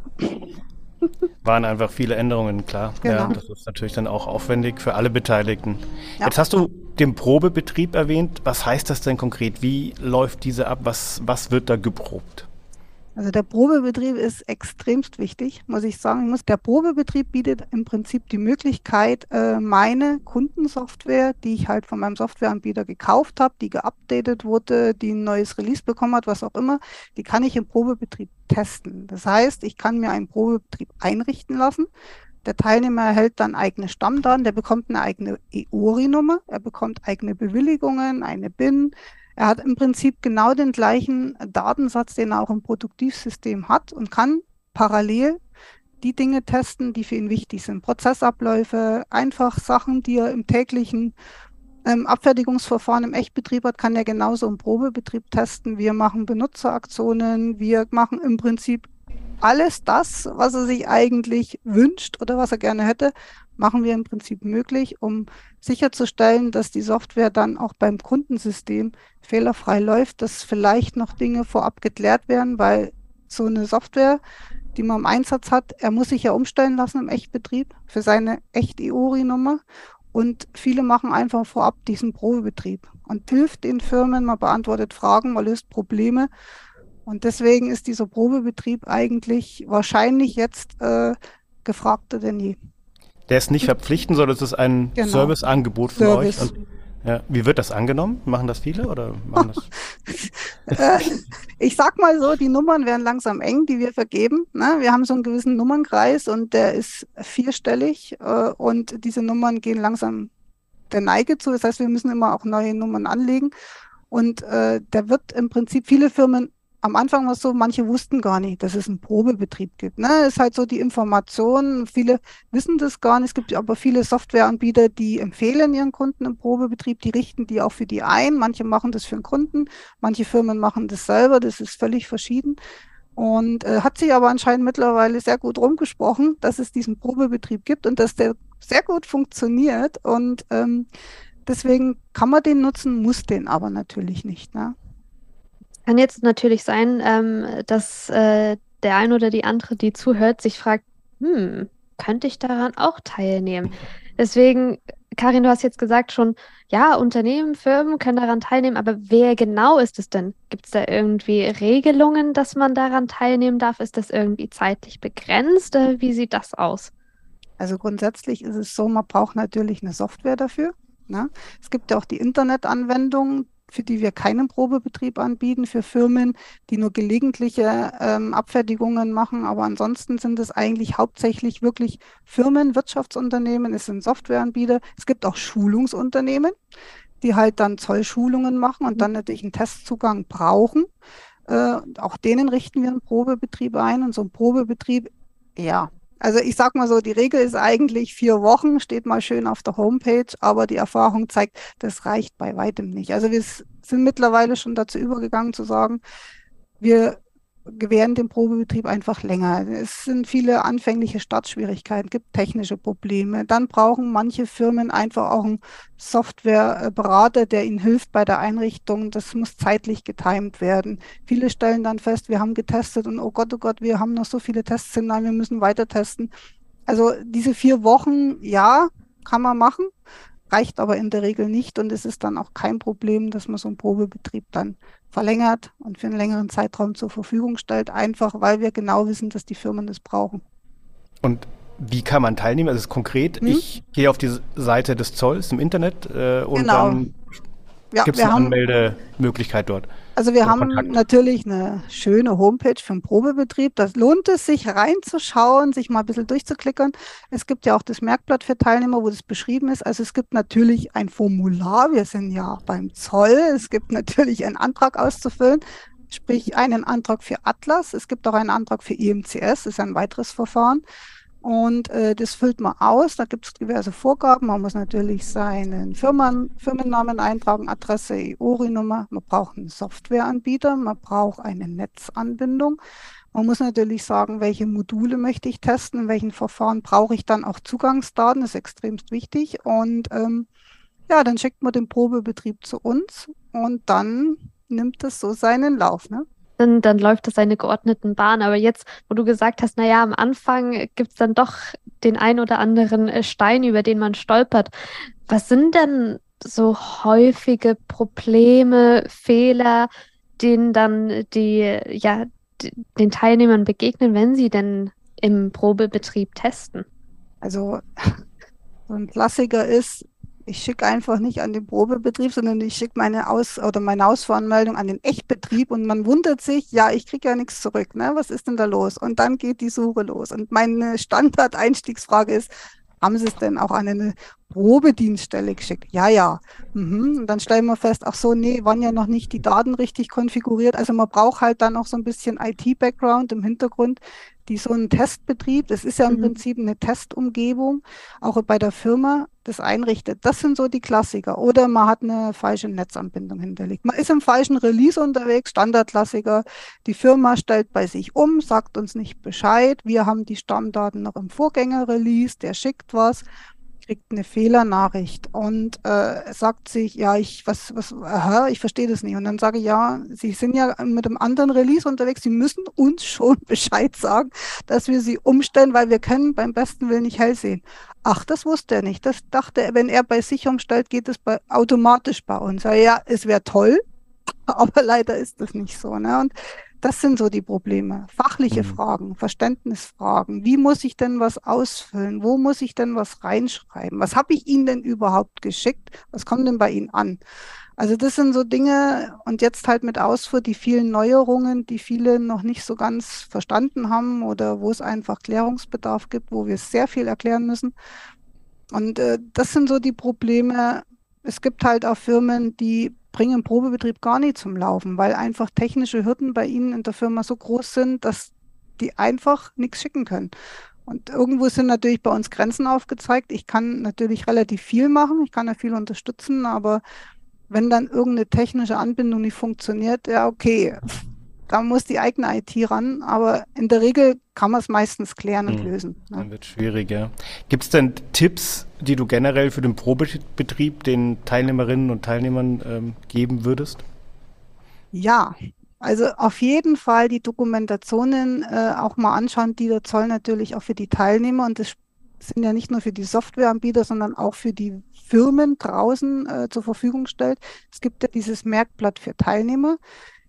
Waren einfach viele Änderungen, klar. Genau. Ja, das ist natürlich dann auch aufwendig für alle Beteiligten. Ja. Jetzt hast du den Probebetrieb erwähnt. Was heißt das denn konkret? Wie läuft diese ab? Was, was wird da geprobt? Also der Probebetrieb ist extremst wichtig, muss ich sagen. Der Probebetrieb bietet im Prinzip die Möglichkeit, äh, meine Kundensoftware, die ich halt von meinem Softwareanbieter gekauft habe, die geupdatet wurde, die ein neues Release bekommen hat, was auch immer, die kann ich im Probebetrieb testen. Das heißt, ich kann mir einen Probebetrieb einrichten lassen. Der Teilnehmer erhält dann eigene Stammdaten, der bekommt eine eigene EORI-Nummer, er bekommt eigene Bewilligungen, eine BIN, er hat im Prinzip genau den gleichen Datensatz, den er auch im Produktivsystem hat und kann parallel die Dinge testen, die für ihn wichtig sind. Prozessabläufe, einfach Sachen, die er im täglichen ähm, Abfertigungsverfahren im Echtbetrieb hat, kann er genauso im Probebetrieb testen. Wir machen Benutzeraktionen, wir machen im Prinzip alles das, was er sich eigentlich wünscht oder was er gerne hätte, machen wir im Prinzip möglich, um sicherzustellen, dass die Software dann auch beim Kundensystem fehlerfrei läuft, dass vielleicht noch Dinge vorab geklärt werden, weil so eine Software, die man im Einsatz hat, er muss sich ja umstellen lassen im Echtbetrieb für seine Echt-EORI-Nummer. Und viele machen einfach vorab diesen Probebetrieb und hilft den Firmen, man beantwortet Fragen, man löst Probleme. Und deswegen ist dieser Probebetrieb eigentlich wahrscheinlich jetzt äh, gefragter denn je. Der ist nicht verpflichtend, sondern es ist ein genau. Serviceangebot von Service. euch. Und, ja, wie wird das angenommen? Machen das viele oder machen das? Äh, ich sag mal so, die Nummern werden langsam eng, die wir vergeben. Ne? Wir haben so einen gewissen Nummernkreis und der ist vierstellig äh, und diese Nummern gehen langsam der Neige zu. Das heißt, wir müssen immer auch neue Nummern anlegen. Und äh, der wird im Prinzip, viele Firmen am Anfang war es so, manche wussten gar nicht, dass es einen Probebetrieb gibt. Ne? Ist halt so die Information. Viele wissen das gar nicht. Es gibt aber viele Softwareanbieter, die empfehlen ihren Kunden einen Probebetrieb. Die richten die auch für die ein. Manche machen das für den Kunden. Manche Firmen machen das selber. Das ist völlig verschieden. Und äh, hat sich aber anscheinend mittlerweile sehr gut rumgesprochen, dass es diesen Probebetrieb gibt und dass der sehr gut funktioniert. Und ähm, deswegen kann man den nutzen, muss den aber natürlich nicht. Ne? Kann jetzt natürlich sein, ähm, dass äh, der eine oder die andere, die zuhört, sich fragt, hm, könnte ich daran auch teilnehmen? Deswegen, Karin, du hast jetzt gesagt schon, ja, Unternehmen, Firmen können daran teilnehmen, aber wer genau ist es denn? Gibt es da irgendwie Regelungen, dass man daran teilnehmen darf? Ist das irgendwie zeitlich begrenzt? Wie sieht das aus? Also grundsätzlich ist es so, man braucht natürlich eine Software dafür. Ne? Es gibt ja auch die Internetanwendung, für die wir keinen Probebetrieb anbieten, für Firmen, die nur gelegentliche ähm, Abfertigungen machen. Aber ansonsten sind es eigentlich hauptsächlich wirklich Firmen, Wirtschaftsunternehmen, es sind Softwareanbieter. Es gibt auch Schulungsunternehmen, die halt dann Zollschulungen machen und dann natürlich einen Testzugang brauchen. Äh, auch denen richten wir einen Probebetrieb ein und so ein Probebetrieb, ja, also ich sag mal so, die Regel ist eigentlich vier Wochen, steht mal schön auf der Homepage, aber die Erfahrung zeigt, das reicht bei weitem nicht. Also wir sind mittlerweile schon dazu übergegangen zu sagen, wir gewähren den Probebetrieb einfach länger. Es sind viele anfängliche Startschwierigkeiten, gibt technische Probleme. Dann brauchen manche Firmen einfach auch einen Softwareberater, der ihnen hilft bei der Einrichtung. Das muss zeitlich getimt werden. Viele stellen dann fest, wir haben getestet und oh Gott, oh Gott, wir haben noch so viele Tests, nein, wir müssen weiter testen. Also diese vier Wochen, ja, kann man machen reicht aber in der Regel nicht und es ist dann auch kein Problem, dass man so einen Probebetrieb dann verlängert und für einen längeren Zeitraum zur Verfügung stellt, einfach weil wir genau wissen, dass die Firmen das brauchen. Und wie kann man teilnehmen? Also konkret, hm? ich gehe auf die Seite des Zolls im Internet äh, und genau. dann ja, gibt es eine Anmeldemöglichkeit dort. Also wir haben Kontakt. natürlich eine schöne Homepage für den Probebetrieb. Das lohnt es sich reinzuschauen, sich mal ein bisschen durchzuklickern. Es gibt ja auch das Merkblatt für Teilnehmer, wo das beschrieben ist. Also es gibt natürlich ein Formular. Wir sind ja beim Zoll. Es gibt natürlich einen Antrag auszufüllen, sprich einen Antrag für Atlas. Es gibt auch einen Antrag für IMCS. Das ist ein weiteres Verfahren. Und äh, das füllt man aus. Da gibt es diverse Vorgaben. Man muss natürlich seinen Firmen, Firmennamen eintragen, Adresse, EORI-Nummer. Man braucht einen Softwareanbieter. Man braucht eine Netzanbindung. Man muss natürlich sagen, welche Module möchte ich testen, in welchen Verfahren brauche ich dann auch Zugangsdaten. Das ist extremst wichtig. Und ähm, ja, dann schickt man den Probebetrieb zu uns und dann nimmt es so seinen Lauf. Ne? Dann, dann läuft das seine geordneten Bahn. Aber jetzt, wo du gesagt hast, naja, am Anfang gibt es dann doch den ein oder anderen äh, Stein, über den man stolpert. Was sind denn so häufige Probleme, Fehler, denen dann die, ja, den Teilnehmern begegnen, wenn sie denn im Probebetrieb testen? Also so ein Klassiker ist, ich schicke einfach nicht an den Probebetrieb, sondern ich schicke meine Aus- oder meine Ausfahranmeldung an den Echtbetrieb und man wundert sich, ja, ich kriege ja nichts zurück. Ne? Was ist denn da los? Und dann geht die Suche los. Und meine Standard-Einstiegsfrage ist, haben Sie es denn auch an eine Probedienststelle geschickt? Ja, ja. Mhm. Und dann stellen wir fest, ach so, nee, waren ja noch nicht die Daten richtig konfiguriert. Also man braucht halt dann auch so ein bisschen IT-Background im Hintergrund, die so einen Testbetrieb, das ist ja im mhm. Prinzip eine Testumgebung, auch bei der Firma das einrichtet. Das sind so die Klassiker. Oder man hat eine falsche Netzanbindung hinterlegt. Man ist im falschen Release unterwegs, Standardklassiker. Die Firma stellt bei sich um, sagt uns nicht Bescheid. Wir haben die Stammdaten noch im Vorgängerrelease, der schickt was kriegt eine Fehlernachricht und äh, sagt sich, ja, ich, was, was, aha, ich verstehe das nicht. Und dann sage ich, ja, Sie sind ja mit einem anderen Release unterwegs, Sie müssen uns schon Bescheid sagen, dass wir sie umstellen, weil wir können beim besten Willen nicht hell sehen. Ach, das wusste er nicht. Das dachte er, wenn er bei sich umstellt, geht es bei, automatisch bei uns. Ja, es wäre toll, aber leider ist das nicht so. Ne? Und das sind so die Probleme. Fachliche mhm. Fragen, Verständnisfragen. Wie muss ich denn was ausfüllen? Wo muss ich denn was reinschreiben? Was habe ich Ihnen denn überhaupt geschickt? Was kommt denn bei Ihnen an? Also das sind so Dinge und jetzt halt mit Ausfuhr die vielen Neuerungen, die viele noch nicht so ganz verstanden haben oder wo es einfach Klärungsbedarf gibt, wo wir sehr viel erklären müssen. Und äh, das sind so die Probleme. Es gibt halt auch Firmen, die bringen Probebetrieb gar nicht zum Laufen, weil einfach technische Hürden bei ihnen in der Firma so groß sind, dass die einfach nichts schicken können. Und irgendwo sind natürlich bei uns Grenzen aufgezeigt. Ich kann natürlich relativ viel machen, ich kann ja viel unterstützen, aber wenn dann irgendeine technische Anbindung nicht funktioniert, ja, okay, da muss die eigene IT ran, aber in der Regel kann man es meistens klären und mhm. lösen. Ne? Dann wird schwieriger. Gibt es denn Tipps, die du generell für den Probebetrieb den Teilnehmerinnen und Teilnehmern ähm, geben würdest? Ja, also auf jeden Fall die Dokumentationen äh, auch mal anschauen, die der Zoll natürlich auch für die Teilnehmer und das sind ja nicht nur für die Softwareanbieter, sondern auch für die Firmen draußen äh, zur Verfügung stellt. Es gibt ja dieses Merkblatt für Teilnehmer.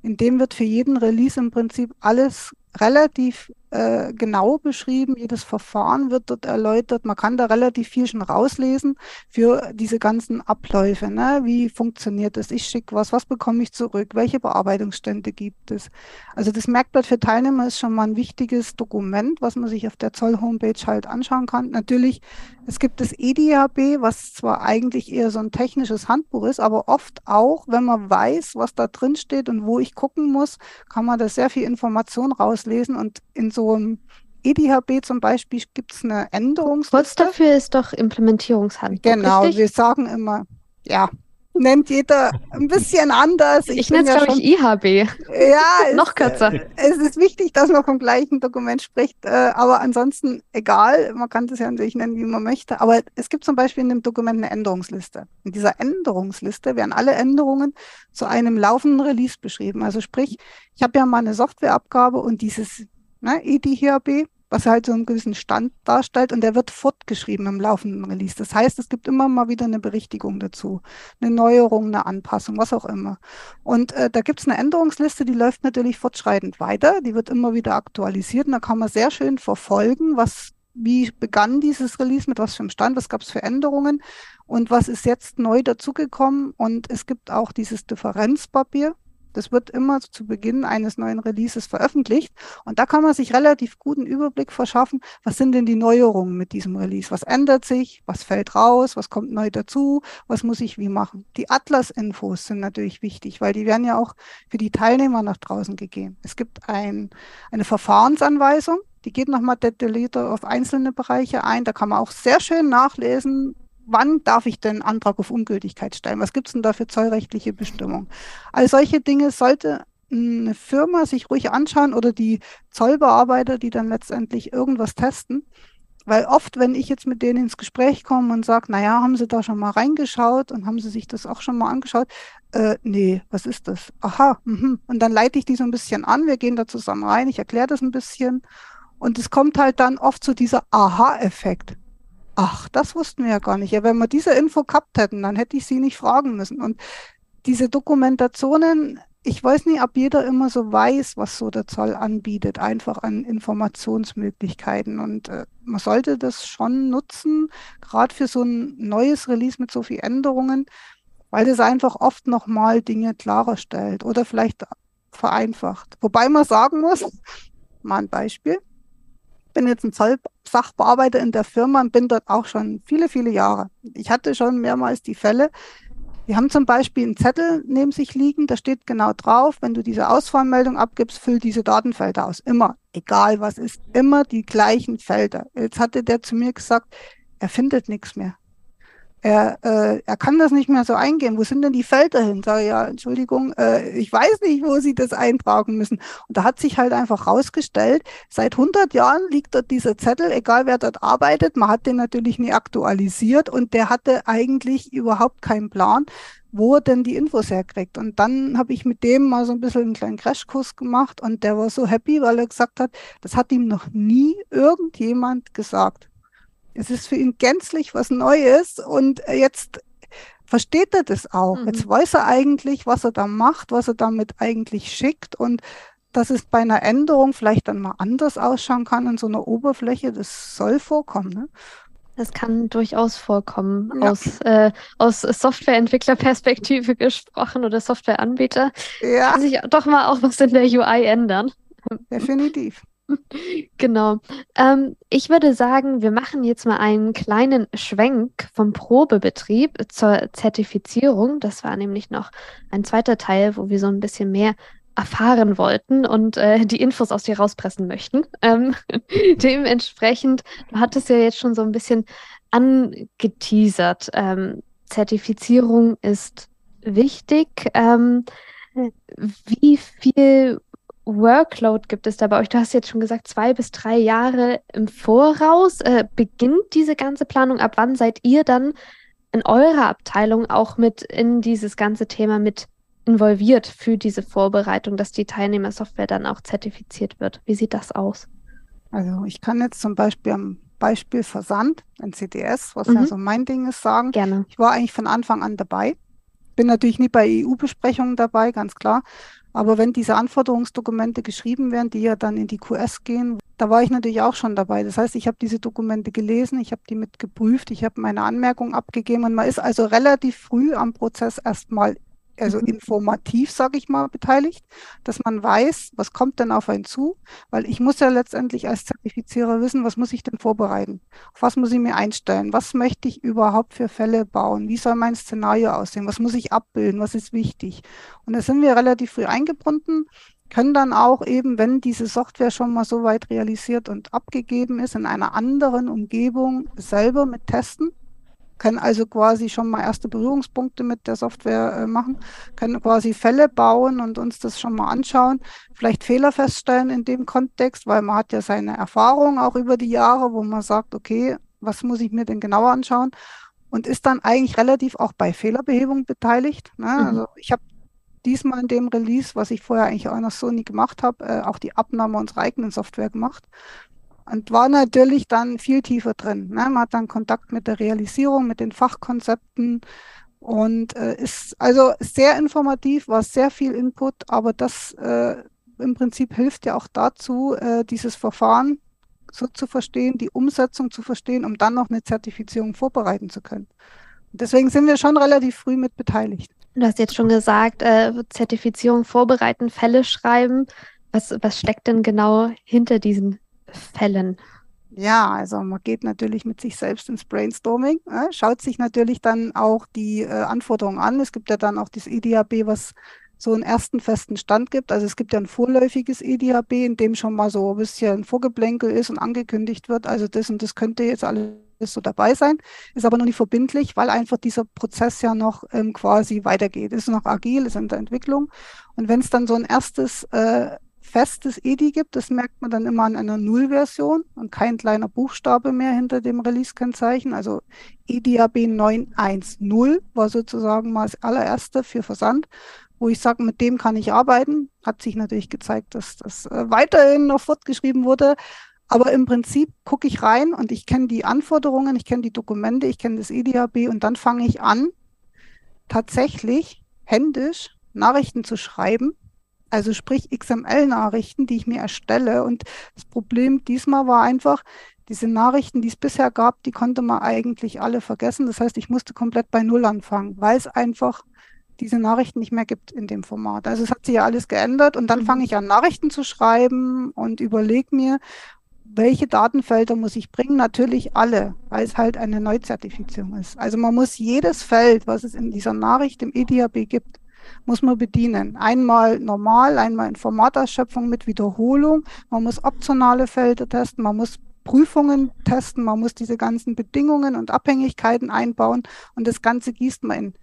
In dem wird für jeden Release im Prinzip alles relativ äh, genau beschrieben. Jedes Verfahren wird dort erläutert. Man kann da relativ viel schon rauslesen für diese ganzen Abläufe. Ne? Wie funktioniert das? Ich schicke was, was bekomme ich zurück? Welche Bearbeitungsstände gibt es? Also das Merkblatt für Teilnehmer ist schon mal ein wichtiges Dokument, was man sich auf der Zoll-Homepage halt anschauen kann. Natürlich, es gibt das EDHB, was zwar eigentlich eher so ein technisches Handbuch ist, aber oft auch, wenn man weiß, was da drin steht und wo ich gucken muss, kann man da sehr viel Information rauslesen und in so einem EDHB zum Beispiel gibt es eine Änderungsliste. Kurz dafür ist doch Implementierungshandbuch. Genau, richtig? wir sagen immer, ja, nennt jeder ein bisschen anders. Ich, ich nenne es, ja glaube ich, IHB. Ja, noch kürzer. Es ist wichtig, dass man vom gleichen Dokument spricht, äh, aber ansonsten egal, man kann das ja natürlich nennen, wie man möchte. Aber es gibt zum Beispiel in dem Dokument eine Änderungsliste. In dieser Änderungsliste werden alle Änderungen zu einem laufenden Release beschrieben. Also sprich, ich habe ja mal eine Softwareabgabe und dieses ne, EDHB, was halt so einen gewissen Stand darstellt und der wird fortgeschrieben im laufenden Release. Das heißt, es gibt immer mal wieder eine Berichtigung dazu, eine Neuerung, eine Anpassung, was auch immer. Und äh, da gibt es eine Änderungsliste, die läuft natürlich fortschreitend weiter, die wird immer wieder aktualisiert und da kann man sehr schön verfolgen, was wie begann dieses Release, mit was für einem Stand, was gab es für Änderungen und was ist jetzt neu dazugekommen. Und es gibt auch dieses Differenzpapier, Das wird immer zu Beginn eines neuen Releases veröffentlicht. Und da kann man sich relativ guten Überblick verschaffen, was sind denn die Neuerungen mit diesem Release? Was ändert sich? Was fällt raus? Was kommt neu dazu? Was muss ich wie machen? Die Atlas-Infos sind natürlich wichtig, weil die werden ja auch für die Teilnehmer nach draußen gegeben. Es gibt ein, eine Verfahrensanweisung, die geht nochmal detaillierter auf einzelne Bereiche ein. Da kann man auch sehr schön nachlesen, wann darf ich denn Antrag auf Ungültigkeit stellen? Was gibt es denn da für zollrechtliche Bestimmungen? All solche Dinge sollte eine Firma sich ruhig anschauen oder die Zollbearbeiter, die dann letztendlich irgendwas testen. Weil oft, wenn ich jetzt mit denen ins Gespräch komme und sage, naja, haben Sie da schon mal reingeschaut und haben Sie sich das auch schon mal angeschaut? Äh, nee, was ist das? Aha, mh. und dann leite ich die so ein bisschen an, wir gehen da zusammen rein, ich erkläre das ein bisschen und es kommt halt dann oft zu dieser Aha-Effekt. Ach, das wussten wir ja gar nicht. Ja, wenn wir diese Info gehabt hätten, dann hätte ich sie nicht fragen müssen. Und diese Dokumentationen, ich weiß nicht, ob jeder immer so weiß, was so der Zoll anbietet, einfach an Informationsmöglichkeiten. Und äh, man sollte das schon nutzen, gerade für so ein neues Release mit so vielen Änderungen, weil das einfach oft nochmal Dinge klarer stellt oder vielleicht vereinfacht. Wobei man sagen muss, mal ein Beispiel, bin jetzt ein Zollsachbearbeiter in der Firma und bin dort auch schon viele, viele Jahre. Ich hatte schon mehrmals die Fälle, wir haben zum Beispiel einen Zettel neben sich liegen, da steht genau drauf, wenn du diese Ausfallmeldung abgibst, füll diese Datenfelder aus. Immer, egal was ist, immer die gleichen Felder. Jetzt hatte der zu mir gesagt, er findet nichts mehr er, äh, er kann das nicht mehr so eingehen. Wo sind denn die Felder hin? Sage ja, Entschuldigung, äh, ich weiß nicht, wo Sie das eintragen müssen. Und da hat sich halt einfach rausgestellt, seit 100 Jahren liegt dort dieser Zettel, egal wer dort arbeitet. Man hat den natürlich nie aktualisiert und der hatte eigentlich überhaupt keinen Plan, wo er denn die Infos herkriegt. Und dann habe ich mit dem mal so ein bisschen einen kleinen Crashkurs gemacht und der war so happy, weil er gesagt hat, das hat ihm noch nie irgendjemand gesagt. Es ist für ihn gänzlich was Neues und jetzt versteht er das auch. Mhm. Jetzt weiß er eigentlich, was er da macht, was er damit eigentlich schickt und dass es bei einer Änderung vielleicht dann mal anders ausschauen kann in so einer Oberfläche, das soll vorkommen. Ne? Das kann durchaus vorkommen, ja. aus, äh, aus Softwareentwicklerperspektive gesprochen oder Softwareanbieter. Ja. Kann sich doch mal auch was in der UI ändern. Definitiv. Genau. Ähm, ich würde sagen, wir machen jetzt mal einen kleinen Schwenk vom Probebetrieb zur Zertifizierung. Das war nämlich noch ein zweiter Teil, wo wir so ein bisschen mehr erfahren wollten und äh, die Infos aus dir rauspressen möchten. Ähm, dementsprechend, du hattest ja jetzt schon so ein bisschen angeteasert. Ähm, Zertifizierung ist wichtig. Ähm, wie viel Workload gibt es da bei euch? Du hast jetzt schon gesagt, zwei bis drei Jahre im Voraus. Äh, beginnt diese ganze Planung? Ab wann seid ihr dann in eurer Abteilung auch mit in dieses ganze Thema mit involviert für diese Vorbereitung, dass die Teilnehmersoftware dann auch zertifiziert wird? Wie sieht das aus? Also ich kann jetzt zum Beispiel am Beispiel Versand, ein CDS, was mhm. ja so mein Ding ist, sagen. Gerne. Ich war eigentlich von Anfang an dabei. Bin natürlich nicht bei EU-Besprechungen dabei, ganz klar. Aber wenn diese Anforderungsdokumente geschrieben werden, die ja dann in die QS gehen, da war ich natürlich auch schon dabei. Das heißt, ich habe diese Dokumente gelesen, ich habe die mit geprüft, ich habe meine Anmerkungen abgegeben und man ist also relativ früh am Prozess erstmal also informativ, sage ich mal, beteiligt, dass man weiß, was kommt denn auf einen zu, weil ich muss ja letztendlich als Zertifizierer wissen, was muss ich denn vorbereiten, auf was muss ich mir einstellen, was möchte ich überhaupt für Fälle bauen, wie soll mein Szenario aussehen, was muss ich abbilden, was ist wichtig. Und da sind wir relativ früh eingebunden, können dann auch eben, wenn diese Software schon mal so weit realisiert und abgegeben ist, in einer anderen Umgebung selber mit testen können also quasi schon mal erste Berührungspunkte mit der Software äh, machen, können quasi Fälle bauen und uns das schon mal anschauen, vielleicht Fehler feststellen in dem Kontext, weil man hat ja seine Erfahrung auch über die Jahre, wo man sagt, okay, was muss ich mir denn genauer anschauen und ist dann eigentlich relativ auch bei Fehlerbehebung beteiligt. Ne? Mhm. Also ich habe diesmal in dem Release, was ich vorher eigentlich auch noch so nie gemacht habe, äh, auch die Abnahme unserer eigenen Software gemacht und war natürlich dann viel tiefer drin. Ne? Man hat dann Kontakt mit der Realisierung, mit den Fachkonzepten und äh, ist also sehr informativ, war sehr viel Input, aber das äh, im Prinzip hilft ja auch dazu, äh, dieses Verfahren so zu verstehen, die Umsetzung zu verstehen, um dann noch eine Zertifizierung vorbereiten zu können. Und deswegen sind wir schon relativ früh mit beteiligt. Du hast jetzt schon gesagt, äh, Zertifizierung vorbereiten, Fälle schreiben. Was, was steckt denn genau hinter diesen Fällen? Ja, also man geht natürlich mit sich selbst ins Brainstorming, äh, schaut sich natürlich dann auch die äh, Anforderungen an. Es gibt ja dann auch das EDAB, was so einen ersten festen Stand gibt. Also es gibt ja ein vorläufiges EDAB, in dem schon mal so ein bisschen Vorgeplänkel ist und angekündigt wird. Also das und das könnte jetzt alles so dabei sein, ist aber noch nicht verbindlich, weil einfach dieser Prozess ja noch ähm, quasi weitergeht. Ist noch agil, ist in der Entwicklung. Und wenn es dann so ein erstes äh, festes EDI gibt, das merkt man dann immer an einer Null-Version und kein kleiner Buchstabe mehr hinter dem Release-Kennzeichen. Also EDAB 910 war sozusagen mal das allererste für Versand wo ich sage, mit dem kann ich arbeiten. Hat sich natürlich gezeigt, dass das äh, weiterhin noch fortgeschrieben wurde. Aber im Prinzip gucke ich rein und ich kenne die Anforderungen, ich kenne die Dokumente, ich kenne das EDAB und dann fange ich an, tatsächlich händisch Nachrichten zu schreiben. Also sprich XML-Nachrichten, die ich mir erstelle. Und das Problem diesmal war einfach, diese Nachrichten, die es bisher gab, die konnte man eigentlich alle vergessen. Das heißt, ich musste komplett bei Null anfangen, weil es einfach diese Nachrichten nicht mehr gibt in dem Format. Also es hat sich ja alles geändert und dann mhm. fange ich an, Nachrichten zu schreiben und überlege mir, welche Datenfelder muss ich bringen? Natürlich alle, weil es halt eine Neuzertifizierung ist. Also man muss jedes Feld, was es in dieser Nachricht im EDAB gibt, muss man bedienen. Einmal normal, einmal in Formatausschöpfung mit Wiederholung. Man muss optionale Felder testen, man muss Prüfungen testen, man muss diese ganzen Bedingungen und Abhängigkeiten einbauen und das Ganze gießt man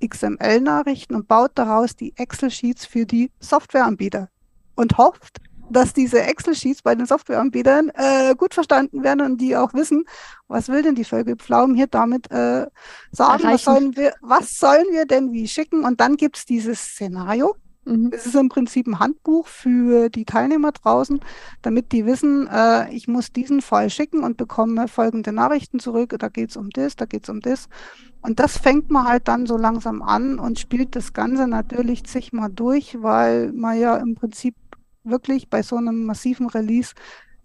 in XML-Nachrichten und baut daraus die Excel-Sheets für die Softwareanbieter und hofft, dass diese Excel-Sheets bei den Softwareanbietern äh, gut verstanden werden und die auch wissen, was will denn die Völkelpflaumen hier damit äh, sagen, was sollen, wir, was sollen wir denn wie schicken? Und dann gibt es dieses Szenario, Mhm. Es ist im Prinzip ein Handbuch für die Teilnehmer draußen, damit die wissen, äh, ich muss diesen Fall schicken und bekomme folgende Nachrichten zurück. Da geht es um das, da geht es um das. Und das fängt man halt dann so langsam an und spielt das Ganze natürlich zigmal durch, weil man ja im Prinzip wirklich bei so einem massiven Release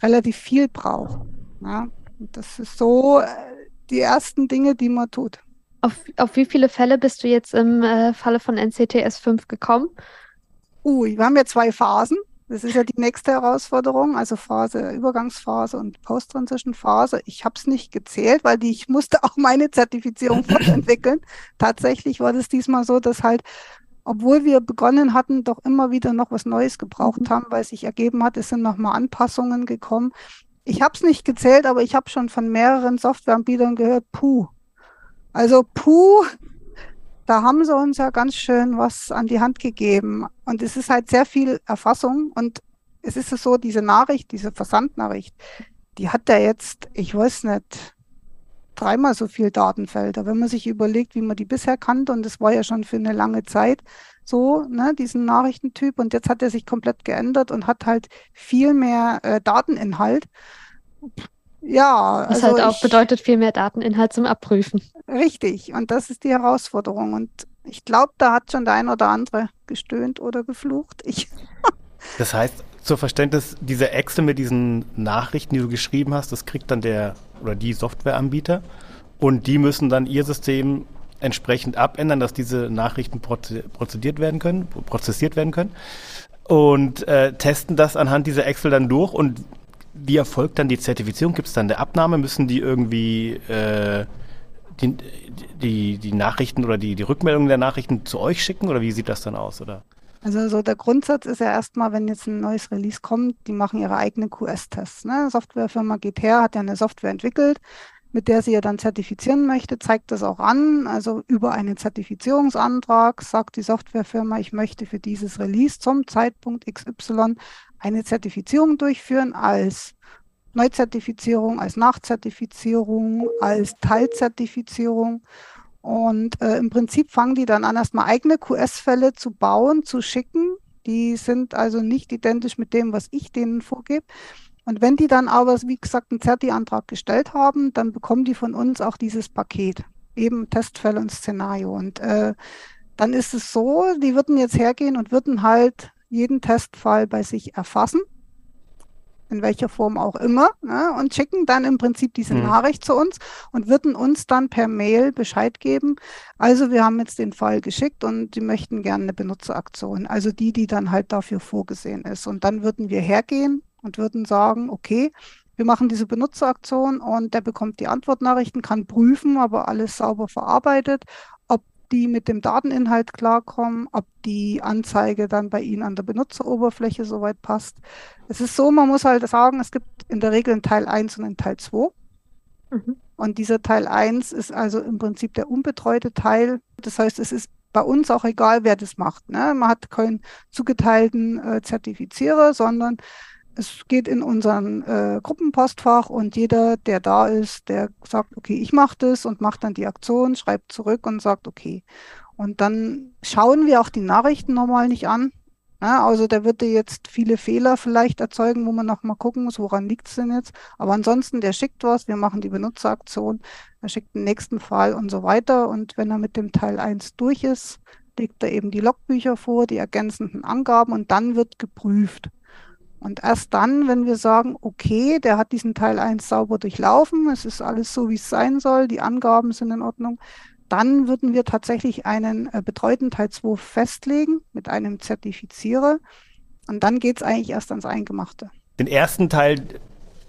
relativ viel braucht. Ja? Das ist so äh, die ersten Dinge, die man tut. Auf, auf wie viele Fälle bist du jetzt im äh, Falle von NCTS 5 gekommen? Uh, wir haben ja zwei Phasen. Das ist ja die nächste Herausforderung, also Phase, Übergangsphase und Post-Transition-Phase. Ich habe es nicht gezählt, weil die, ich musste auch meine Zertifizierung fortentwickeln. Tatsächlich war das diesmal so, dass halt, obwohl wir begonnen hatten, doch immer wieder noch was Neues gebraucht mhm. haben, weil sich ergeben hat, es sind nochmal Anpassungen gekommen. Ich habe es nicht gezählt, aber ich habe schon von mehreren Softwareanbietern gehört, puh. Also puh, da haben sie uns ja ganz schön was an die Hand gegeben. Und es ist halt sehr viel Erfassung. Und es ist so, diese Nachricht, diese Versandnachricht, die hat ja jetzt, ich weiß nicht, dreimal so viel Datenfelder. Wenn man sich überlegt, wie man die bisher kannte, und das war ja schon für eine lange Zeit so, ne, diesen Nachrichtentyp, und jetzt hat er sich komplett geändert und hat halt viel mehr äh, Dateninhalt. Ja, was also halt auch ich, bedeutet viel mehr Dateninhalt zum Abprüfen. Richtig, und das ist die Herausforderung. Und ich glaube, da hat schon der ein oder andere gestöhnt oder geflucht. Ich. das heißt, zur Verständnis, diese Excel mit diesen Nachrichten, die du geschrieben hast, das kriegt dann der oder die Softwareanbieter und die müssen dann ihr System entsprechend abändern, dass diese Nachrichten prozediert werden können, prozessiert werden können und äh, testen das anhand dieser Excel dann durch und wie erfolgt dann die Zertifizierung? Gibt es dann eine Abnahme? Müssen die irgendwie äh, die, die, die Nachrichten oder die, die Rückmeldungen der Nachrichten zu euch schicken oder wie sieht das dann aus? Oder? Also so der Grundsatz ist ja erstmal, wenn jetzt ein neues Release kommt, die machen ihre eigenen QS-Tests. Ne? Softwarefirma geht her, hat ja eine Software entwickelt, mit der sie ja dann zertifizieren möchte, zeigt das auch an. Also über einen Zertifizierungsantrag sagt die Softwarefirma, ich möchte für dieses Release zum Zeitpunkt XY eine Zertifizierung durchführen als Neuzertifizierung, als Nachzertifizierung, als Teilzertifizierung. Und äh, im Prinzip fangen die dann an, erstmal eigene QS-Fälle zu bauen, zu schicken. Die sind also nicht identisch mit dem, was ich denen vorgebe. Und wenn die dann aber, wie gesagt, einen Zerti-Antrag gestellt haben, dann bekommen die von uns auch dieses Paket, eben Testfälle und Szenario. Und äh, dann ist es so, die würden jetzt hergehen und würden halt jeden Testfall bei sich erfassen in welcher Form auch immer, ne, und schicken dann im Prinzip diese mhm. Nachricht zu uns und würden uns dann per Mail Bescheid geben. Also wir haben jetzt den Fall geschickt und die möchten gerne eine Benutzeraktion, also die, die dann halt dafür vorgesehen ist. Und dann würden wir hergehen und würden sagen, okay, wir machen diese Benutzeraktion und der bekommt die Antwortnachrichten, kann prüfen, aber alles sauber verarbeitet die mit dem Dateninhalt klarkommen, ob die Anzeige dann bei Ihnen an der Benutzeroberfläche soweit passt. Es ist so, man muss halt sagen, es gibt in der Regel einen Teil 1 und einen Teil 2. Mhm. Und dieser Teil 1 ist also im Prinzip der unbetreute Teil. Das heißt, es ist bei uns auch egal, wer das macht. Ne? Man hat keinen zugeteilten äh, Zertifizierer, sondern es geht in unseren äh, Gruppenpostfach und jeder, der da ist, der sagt, okay, ich mache das und macht dann die Aktion, schreibt zurück und sagt, okay. Und dann schauen wir auch die Nachrichten normal nicht an. Ja, also der würde jetzt viele Fehler vielleicht erzeugen, wo man nochmal gucken muss, woran liegt es denn jetzt. Aber ansonsten, der schickt was, wir machen die Benutzeraktion, er schickt den nächsten Fall und so weiter. Und wenn er mit dem Teil 1 durch ist, legt er eben die Logbücher vor, die ergänzenden Angaben und dann wird geprüft. Und erst dann, wenn wir sagen, okay, der hat diesen Teil 1 sauber durchlaufen, es ist alles so, wie es sein soll, die Angaben sind in Ordnung, dann würden wir tatsächlich einen äh, betreuten Teil 2 festlegen mit einem Zertifizierer. Und dann geht es eigentlich erst ans Eingemachte. Den ersten Teil,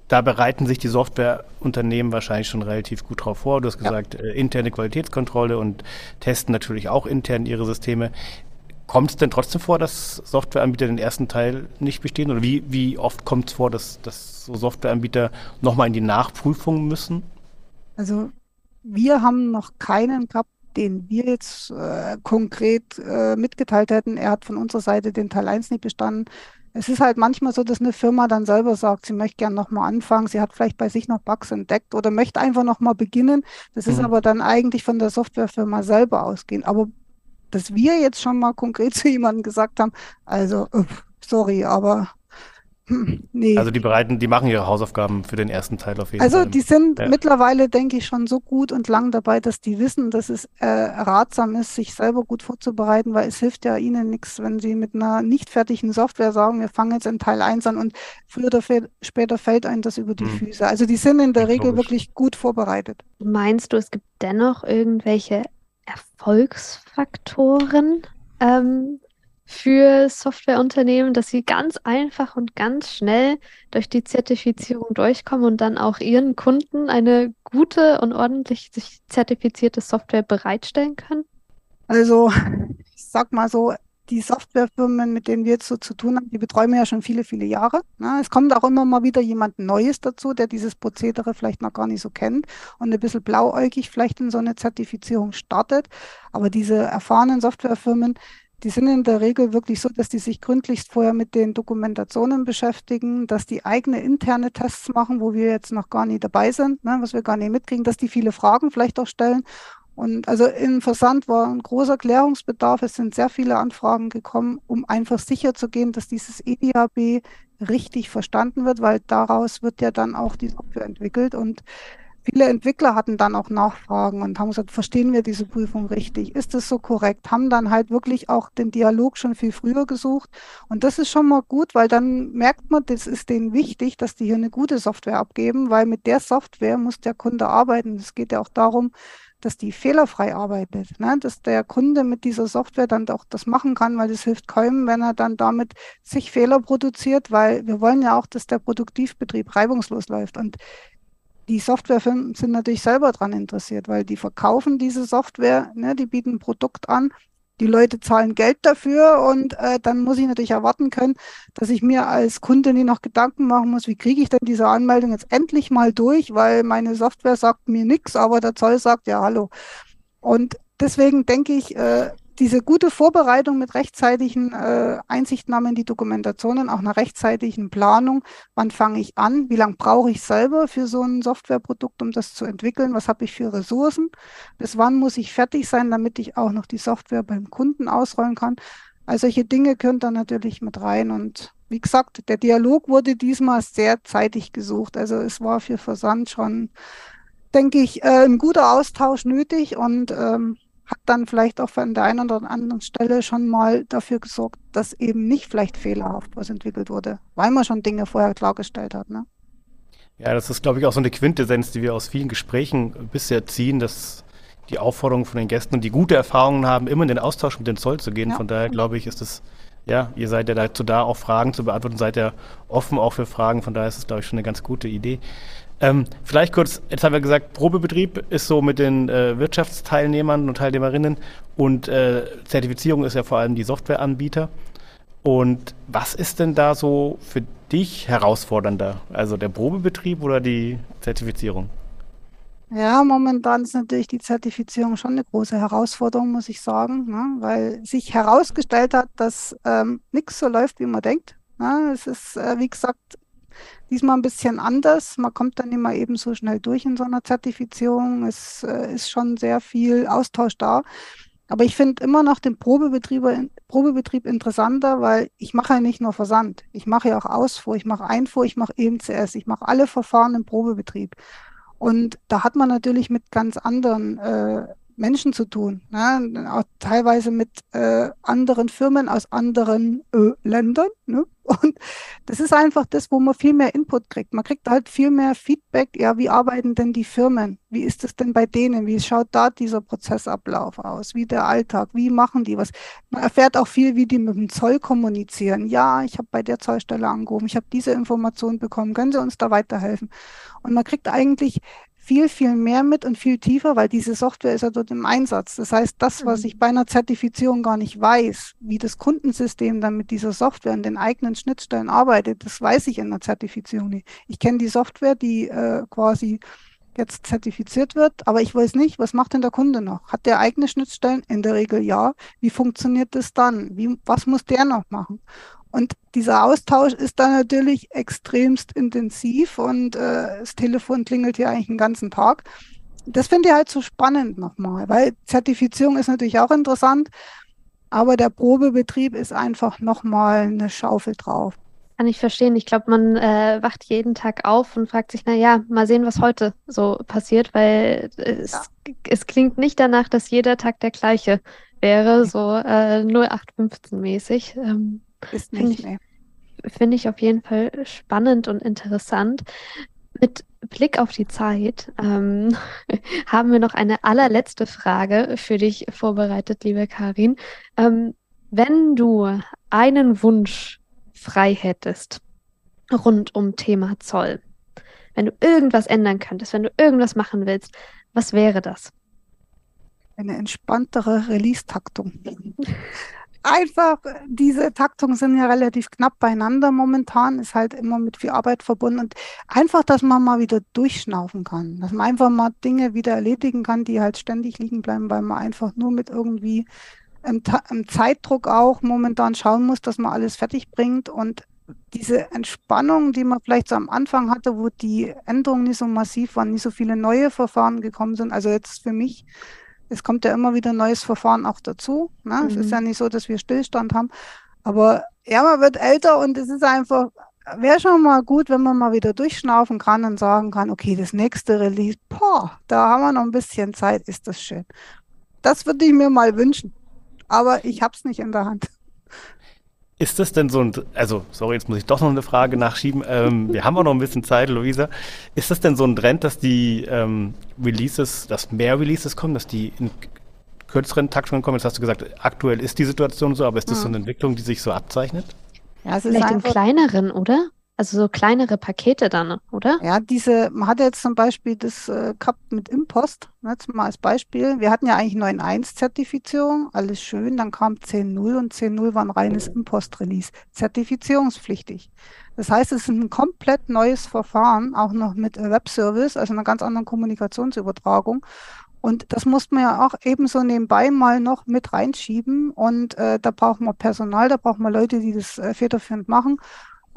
da bereiten sich die Softwareunternehmen wahrscheinlich schon relativ gut drauf vor. Du hast gesagt, ja. äh, interne Qualitätskontrolle und testen natürlich auch intern ihre Systeme. Kommt es denn trotzdem vor, dass Softwareanbieter den ersten Teil nicht bestehen? Oder wie, wie oft kommt es vor, dass, dass so Softwareanbieter nochmal in die Nachprüfung müssen? Also wir haben noch keinen gehabt, den wir jetzt äh, konkret äh, mitgeteilt hätten. Er hat von unserer Seite den Teil 1 nicht bestanden. Es ist halt manchmal so, dass eine Firma dann selber sagt, sie möchte gerne nochmal anfangen, sie hat vielleicht bei sich noch Bugs entdeckt oder möchte einfach nochmal beginnen. Das mhm. ist aber dann eigentlich von der Softwarefirma selber ausgehen. Aber dass wir jetzt schon mal konkret zu jemandem gesagt haben, also sorry, aber hm, nee. Also die bereiten, die machen ihre Hausaufgaben für den ersten Teil auf jeden also Fall. Also die sind ja. mittlerweile, denke ich, schon so gut und lang dabei, dass die wissen, dass es äh, ratsam ist, sich selber gut vorzubereiten, weil es hilft ja ihnen nichts, wenn sie mit einer nicht fertigen Software sagen, wir fangen jetzt in Teil 1 an und früher oder später fällt einem das über die hm. Füße. Also die sind in der Regel wirklich gut vorbereitet. Meinst du, es gibt dennoch irgendwelche Erfolgsfaktoren ähm, für Softwareunternehmen, dass sie ganz einfach und ganz schnell durch die Zertifizierung durchkommen und dann auch ihren Kunden eine gute und ordentlich zertifizierte Software bereitstellen können? Also, ich sag mal so, die Softwarefirmen, mit denen wir jetzt so zu tun haben, die betreuen wir ja schon viele, viele Jahre. Ne? Es kommt auch immer mal wieder jemand Neues dazu, der dieses Prozedere vielleicht noch gar nicht so kennt und ein bisschen blauäugig vielleicht in so eine Zertifizierung startet. Aber diese erfahrenen Softwarefirmen, die sind in der Regel wirklich so, dass die sich gründlichst vorher mit den Dokumentationen beschäftigen, dass die eigene interne Tests machen, wo wir jetzt noch gar nicht dabei sind, ne, was wir gar nicht mitkriegen, dass die viele Fragen vielleicht auch stellen und also im Versand war ein großer Klärungsbedarf. Es sind sehr viele Anfragen gekommen, um einfach sicher zu gehen, dass dieses EDAB richtig verstanden wird, weil daraus wird ja dann auch die Software entwickelt. Und viele Entwickler hatten dann auch Nachfragen und haben gesagt, verstehen wir diese Prüfung richtig? Ist das so korrekt? Haben dann halt wirklich auch den Dialog schon viel früher gesucht. Und das ist schon mal gut, weil dann merkt man, das ist denen wichtig, dass die hier eine gute Software abgeben, weil mit der Software muss der Kunde arbeiten. Es geht ja auch darum, dass die fehlerfrei arbeitet, ne? dass der Kunde mit dieser Software dann auch das machen kann, weil das hilft kaum, wenn er dann damit sich Fehler produziert, weil wir wollen ja auch, dass der Produktivbetrieb reibungslos läuft. Und die Softwarefirmen sind natürlich selber daran interessiert, weil die verkaufen diese Software, ne? die bieten ein Produkt an die Leute zahlen Geld dafür und äh, dann muss ich natürlich erwarten können, dass ich mir als Kunde nie noch Gedanken machen muss, wie kriege ich denn diese Anmeldung jetzt endlich mal durch, weil meine Software sagt mir nichts, aber der Zoll sagt ja hallo. Und deswegen denke ich, äh, diese gute Vorbereitung mit rechtzeitigen äh, Einsichtnahmen in die Dokumentationen, auch einer rechtzeitigen Planung, wann fange ich an, wie lange brauche ich selber für so ein Softwareprodukt, um das zu entwickeln, was habe ich für Ressourcen, bis wann muss ich fertig sein, damit ich auch noch die Software beim Kunden ausrollen kann. Also solche Dinge können da natürlich mit rein. Und wie gesagt, der Dialog wurde diesmal sehr zeitig gesucht. Also es war für Versand schon, denke ich, äh, ein guter Austausch nötig. Und ähm, hat dann vielleicht auch an der einen oder anderen Stelle schon mal dafür gesorgt, dass eben nicht vielleicht fehlerhaft was entwickelt wurde, weil man schon Dinge vorher klargestellt hat. Ne? Ja, das ist, glaube ich, auch so eine Quintessenz, die wir aus vielen Gesprächen bisher ziehen, dass die Aufforderung von den Gästen und die gute Erfahrungen haben, immer in den Austausch mit dem Zoll zu gehen. Ja. Von daher, glaube ich, ist es, ja, ihr seid ja dazu da, auch Fragen zu beantworten, seid ja offen auch für Fragen. Von daher ist es, glaube ich, schon eine ganz gute Idee. Ähm, vielleicht kurz, jetzt haben wir gesagt, Probebetrieb ist so mit den äh, Wirtschaftsteilnehmern und Teilnehmerinnen und äh, Zertifizierung ist ja vor allem die Softwareanbieter. Und was ist denn da so für dich herausfordernder? Also der Probebetrieb oder die Zertifizierung? Ja, momentan ist natürlich die Zertifizierung schon eine große Herausforderung, muss ich sagen, ne? weil sich herausgestellt hat, dass ähm, nichts so läuft, wie man denkt. Ne? Es ist, äh, wie gesagt, diesmal ein bisschen anders. Man kommt dann immer eben so schnell durch in so einer Zertifizierung. Es äh, ist schon sehr viel Austausch da. Aber ich finde immer noch den Probebetrieb, interessanter, weil ich mache ja nicht nur Versand. Ich mache ja auch Ausfuhr, ich mache Einfuhr, ich mache EMCS, ich mache alle Verfahren im Probebetrieb. Und da hat man natürlich mit ganz anderen äh, Menschen zu tun, ne? auch teilweise mit äh, anderen Firmen aus anderen äh, Ländern. Ne? Und das ist einfach das, wo man viel mehr Input kriegt. Man kriegt halt viel mehr Feedback. Ja, wie arbeiten denn die Firmen? Wie ist es denn bei denen? Wie schaut da dieser Prozessablauf aus? Wie der Alltag? Wie machen die was? Man erfährt auch viel, wie die mit dem Zoll kommunizieren. Ja, ich habe bei der Zollstelle angerufen. Ich habe diese Information bekommen. Können Sie uns da weiterhelfen? Und man kriegt eigentlich viel, viel mehr mit und viel tiefer, weil diese Software ist ja dort im Einsatz. Das heißt, das, was mhm. ich bei einer Zertifizierung gar nicht weiß, wie das Kundensystem dann mit dieser Software und den eigenen Schnittstellen arbeitet, das weiß ich in der Zertifizierung nicht. Ich kenne die Software, die äh, quasi jetzt zertifiziert wird, aber ich weiß nicht, was macht denn der Kunde noch? Hat der eigene Schnittstellen? In der Regel ja. Wie funktioniert das dann? Wie, was muss der noch machen? Und dieser Austausch ist dann natürlich extremst intensiv und äh, das Telefon klingelt hier eigentlich den ganzen Tag. Das finde ich halt so spannend nochmal, weil Zertifizierung ist natürlich auch interessant, aber der Probebetrieb ist einfach nochmal eine Schaufel drauf. Kann ich verstehen. Ich glaube, man äh, wacht jeden Tag auf und fragt sich, na ja, mal sehen, was heute so passiert, weil es, ja. es klingt nicht danach, dass jeder Tag der gleiche wäre, so äh, 0815 mäßig. Ähm, ist nicht, Finde ich, find ich auf jeden Fall spannend und interessant. Mit Blick auf die Zeit ähm, haben wir noch eine allerletzte Frage für dich vorbereitet, liebe Karin. Ähm, wenn du einen Wunsch frei hättest rund um Thema Zoll, wenn du irgendwas ändern könntest, wenn du irgendwas machen willst, was wäre das? Eine entspanntere Release-Taktung. einfach, diese Taktungen sind ja relativ knapp beieinander momentan, ist halt immer mit viel Arbeit verbunden und einfach, dass man mal wieder durchschnaufen kann, dass man einfach mal Dinge wieder erledigen kann, die halt ständig liegen bleiben, weil man einfach nur mit irgendwie im, im Zeitdruck auch momentan schauen muss, dass man alles fertig bringt und diese Entspannung, die man vielleicht so am Anfang hatte, wo die Änderungen nicht so massiv waren, nicht so viele neue Verfahren gekommen sind. Also jetzt für mich es kommt ja immer wieder ein neues Verfahren auch dazu. Ne? Mhm. Es ist mhm. ja nicht so, dass wir Stillstand haben. Aber ja, man wird älter und es ist einfach, wäre schon mal gut, wenn man mal wieder durchschnaufen kann und sagen kann, okay, das nächste Release, boah, da haben wir noch ein bisschen Zeit, ist das schön. Das würde ich mir mal wünschen. Aber ich habe es nicht in der Hand. Ist das denn so ein, also sorry, jetzt muss ich doch noch eine Frage nachschieben. Ähm, wir haben auch noch ein bisschen Zeit, Luisa. Ist das denn so ein Trend, dass die ähm, Releases, dass mehr Releases kommen, dass die in kürzeren Taktungen kommen? Jetzt hast du gesagt, aktuell ist die Situation so, aber ist das so eine Entwicklung, die sich so abzeichnet? Ja, es ist Vielleicht in kleineren, oder? Also so kleinere Pakete dann, oder? Ja, diese, man hat jetzt zum Beispiel das äh, gehabt mit Impost, ne, jetzt mal als Beispiel. Wir hatten ja eigentlich 9.1-Zertifizierung, alles schön, dann kam 10.0 und 10.0 war ein reines Impost-Release, zertifizierungspflichtig. Das heißt, es ist ein komplett neues Verfahren, auch noch mit Webservice, also einer ganz anderen Kommunikationsübertragung. Und das muss man ja auch ebenso nebenbei mal noch mit reinschieben. Und äh, da braucht man Personal, da braucht man Leute, die das äh, federführend machen.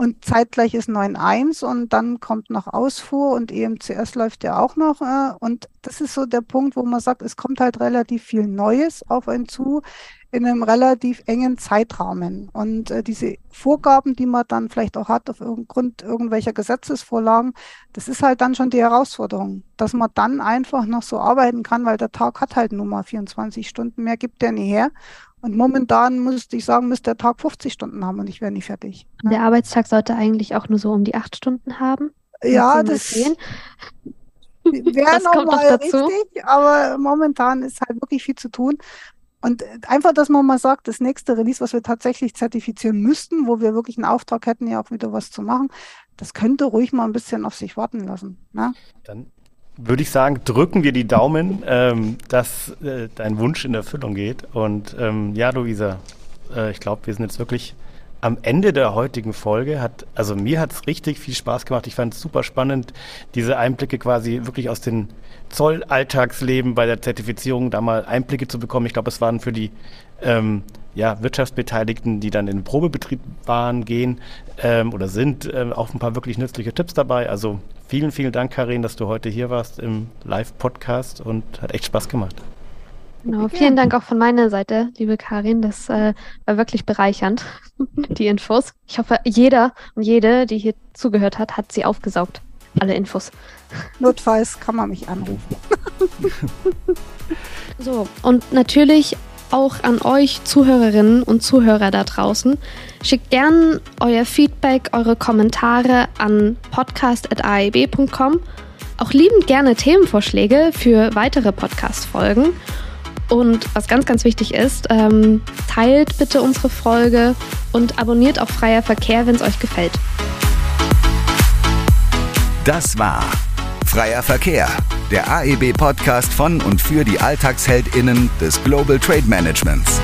Und zeitgleich ist 9.1 und dann kommt noch Ausfuhr und EMCS läuft ja auch noch. Äh, und das ist so der Punkt, wo man sagt, es kommt halt relativ viel Neues auf einen zu in einem relativ engen Zeitrahmen. Und äh, diese Vorgaben, die man dann vielleicht auch hat aufgrund irgendwelcher Gesetzesvorlagen, das ist halt dann schon die Herausforderung, dass man dann einfach noch so arbeiten kann, weil der Tag hat halt nur mal 24 Stunden, mehr gibt der nie her. Und momentan müsste ich sagen, müsste der Tag 50 Stunden haben und ich wäre nicht fertig. Ne? Der Arbeitstag sollte eigentlich auch nur so um die acht Stunden haben. Ja, das wäre nochmal richtig, aber momentan ist halt wirklich viel zu tun. Und einfach, dass man mal sagt, das nächste Release, was wir tatsächlich zertifizieren müssten, wo wir wirklich einen Auftrag hätten, ja auch wieder was zu machen, das könnte ruhig mal ein bisschen auf sich warten lassen. Ne? Dann würde ich sagen, drücken wir die Daumen, ähm, dass äh, dein Wunsch in Erfüllung geht. Und ähm, ja, Luisa, äh, ich glaube, wir sind jetzt wirklich am Ende der heutigen Folge. Hat, also mir hat es richtig viel Spaß gemacht. Ich fand es super spannend, diese Einblicke quasi wirklich aus den Zollalltagsleben bei der Zertifizierung da mal Einblicke zu bekommen. Ich glaube, es waren für die ähm, ja, Wirtschaftsbeteiligten, die dann in den Probebetrieb waren, gehen ähm, oder sind, ähm, auch ein paar wirklich nützliche Tipps dabei. Also vielen, vielen Dank, Karin, dass du heute hier warst im Live-Podcast und hat echt Spaß gemacht. Genau, vielen Dank auch von meiner Seite, liebe Karin. Das äh, war wirklich bereichernd, die Infos. Ich hoffe, jeder und jede, die hier zugehört hat, hat sie aufgesaugt. Alle Infos. Notfalls kann man mich anrufen. so, und natürlich auch an euch Zuhörerinnen und Zuhörer da draußen. Schickt gern euer Feedback, eure Kommentare an podcast.aeb.com. Auch liebend gerne Themenvorschläge für weitere Podcast-Folgen. Und was ganz, ganz wichtig ist, ähm, teilt bitte unsere Folge und abonniert auch Freier Verkehr, wenn es euch gefällt. Das war Freier Verkehr, der AEB-Podcast von und für die AlltagsheldInnen des Global Trade Managements.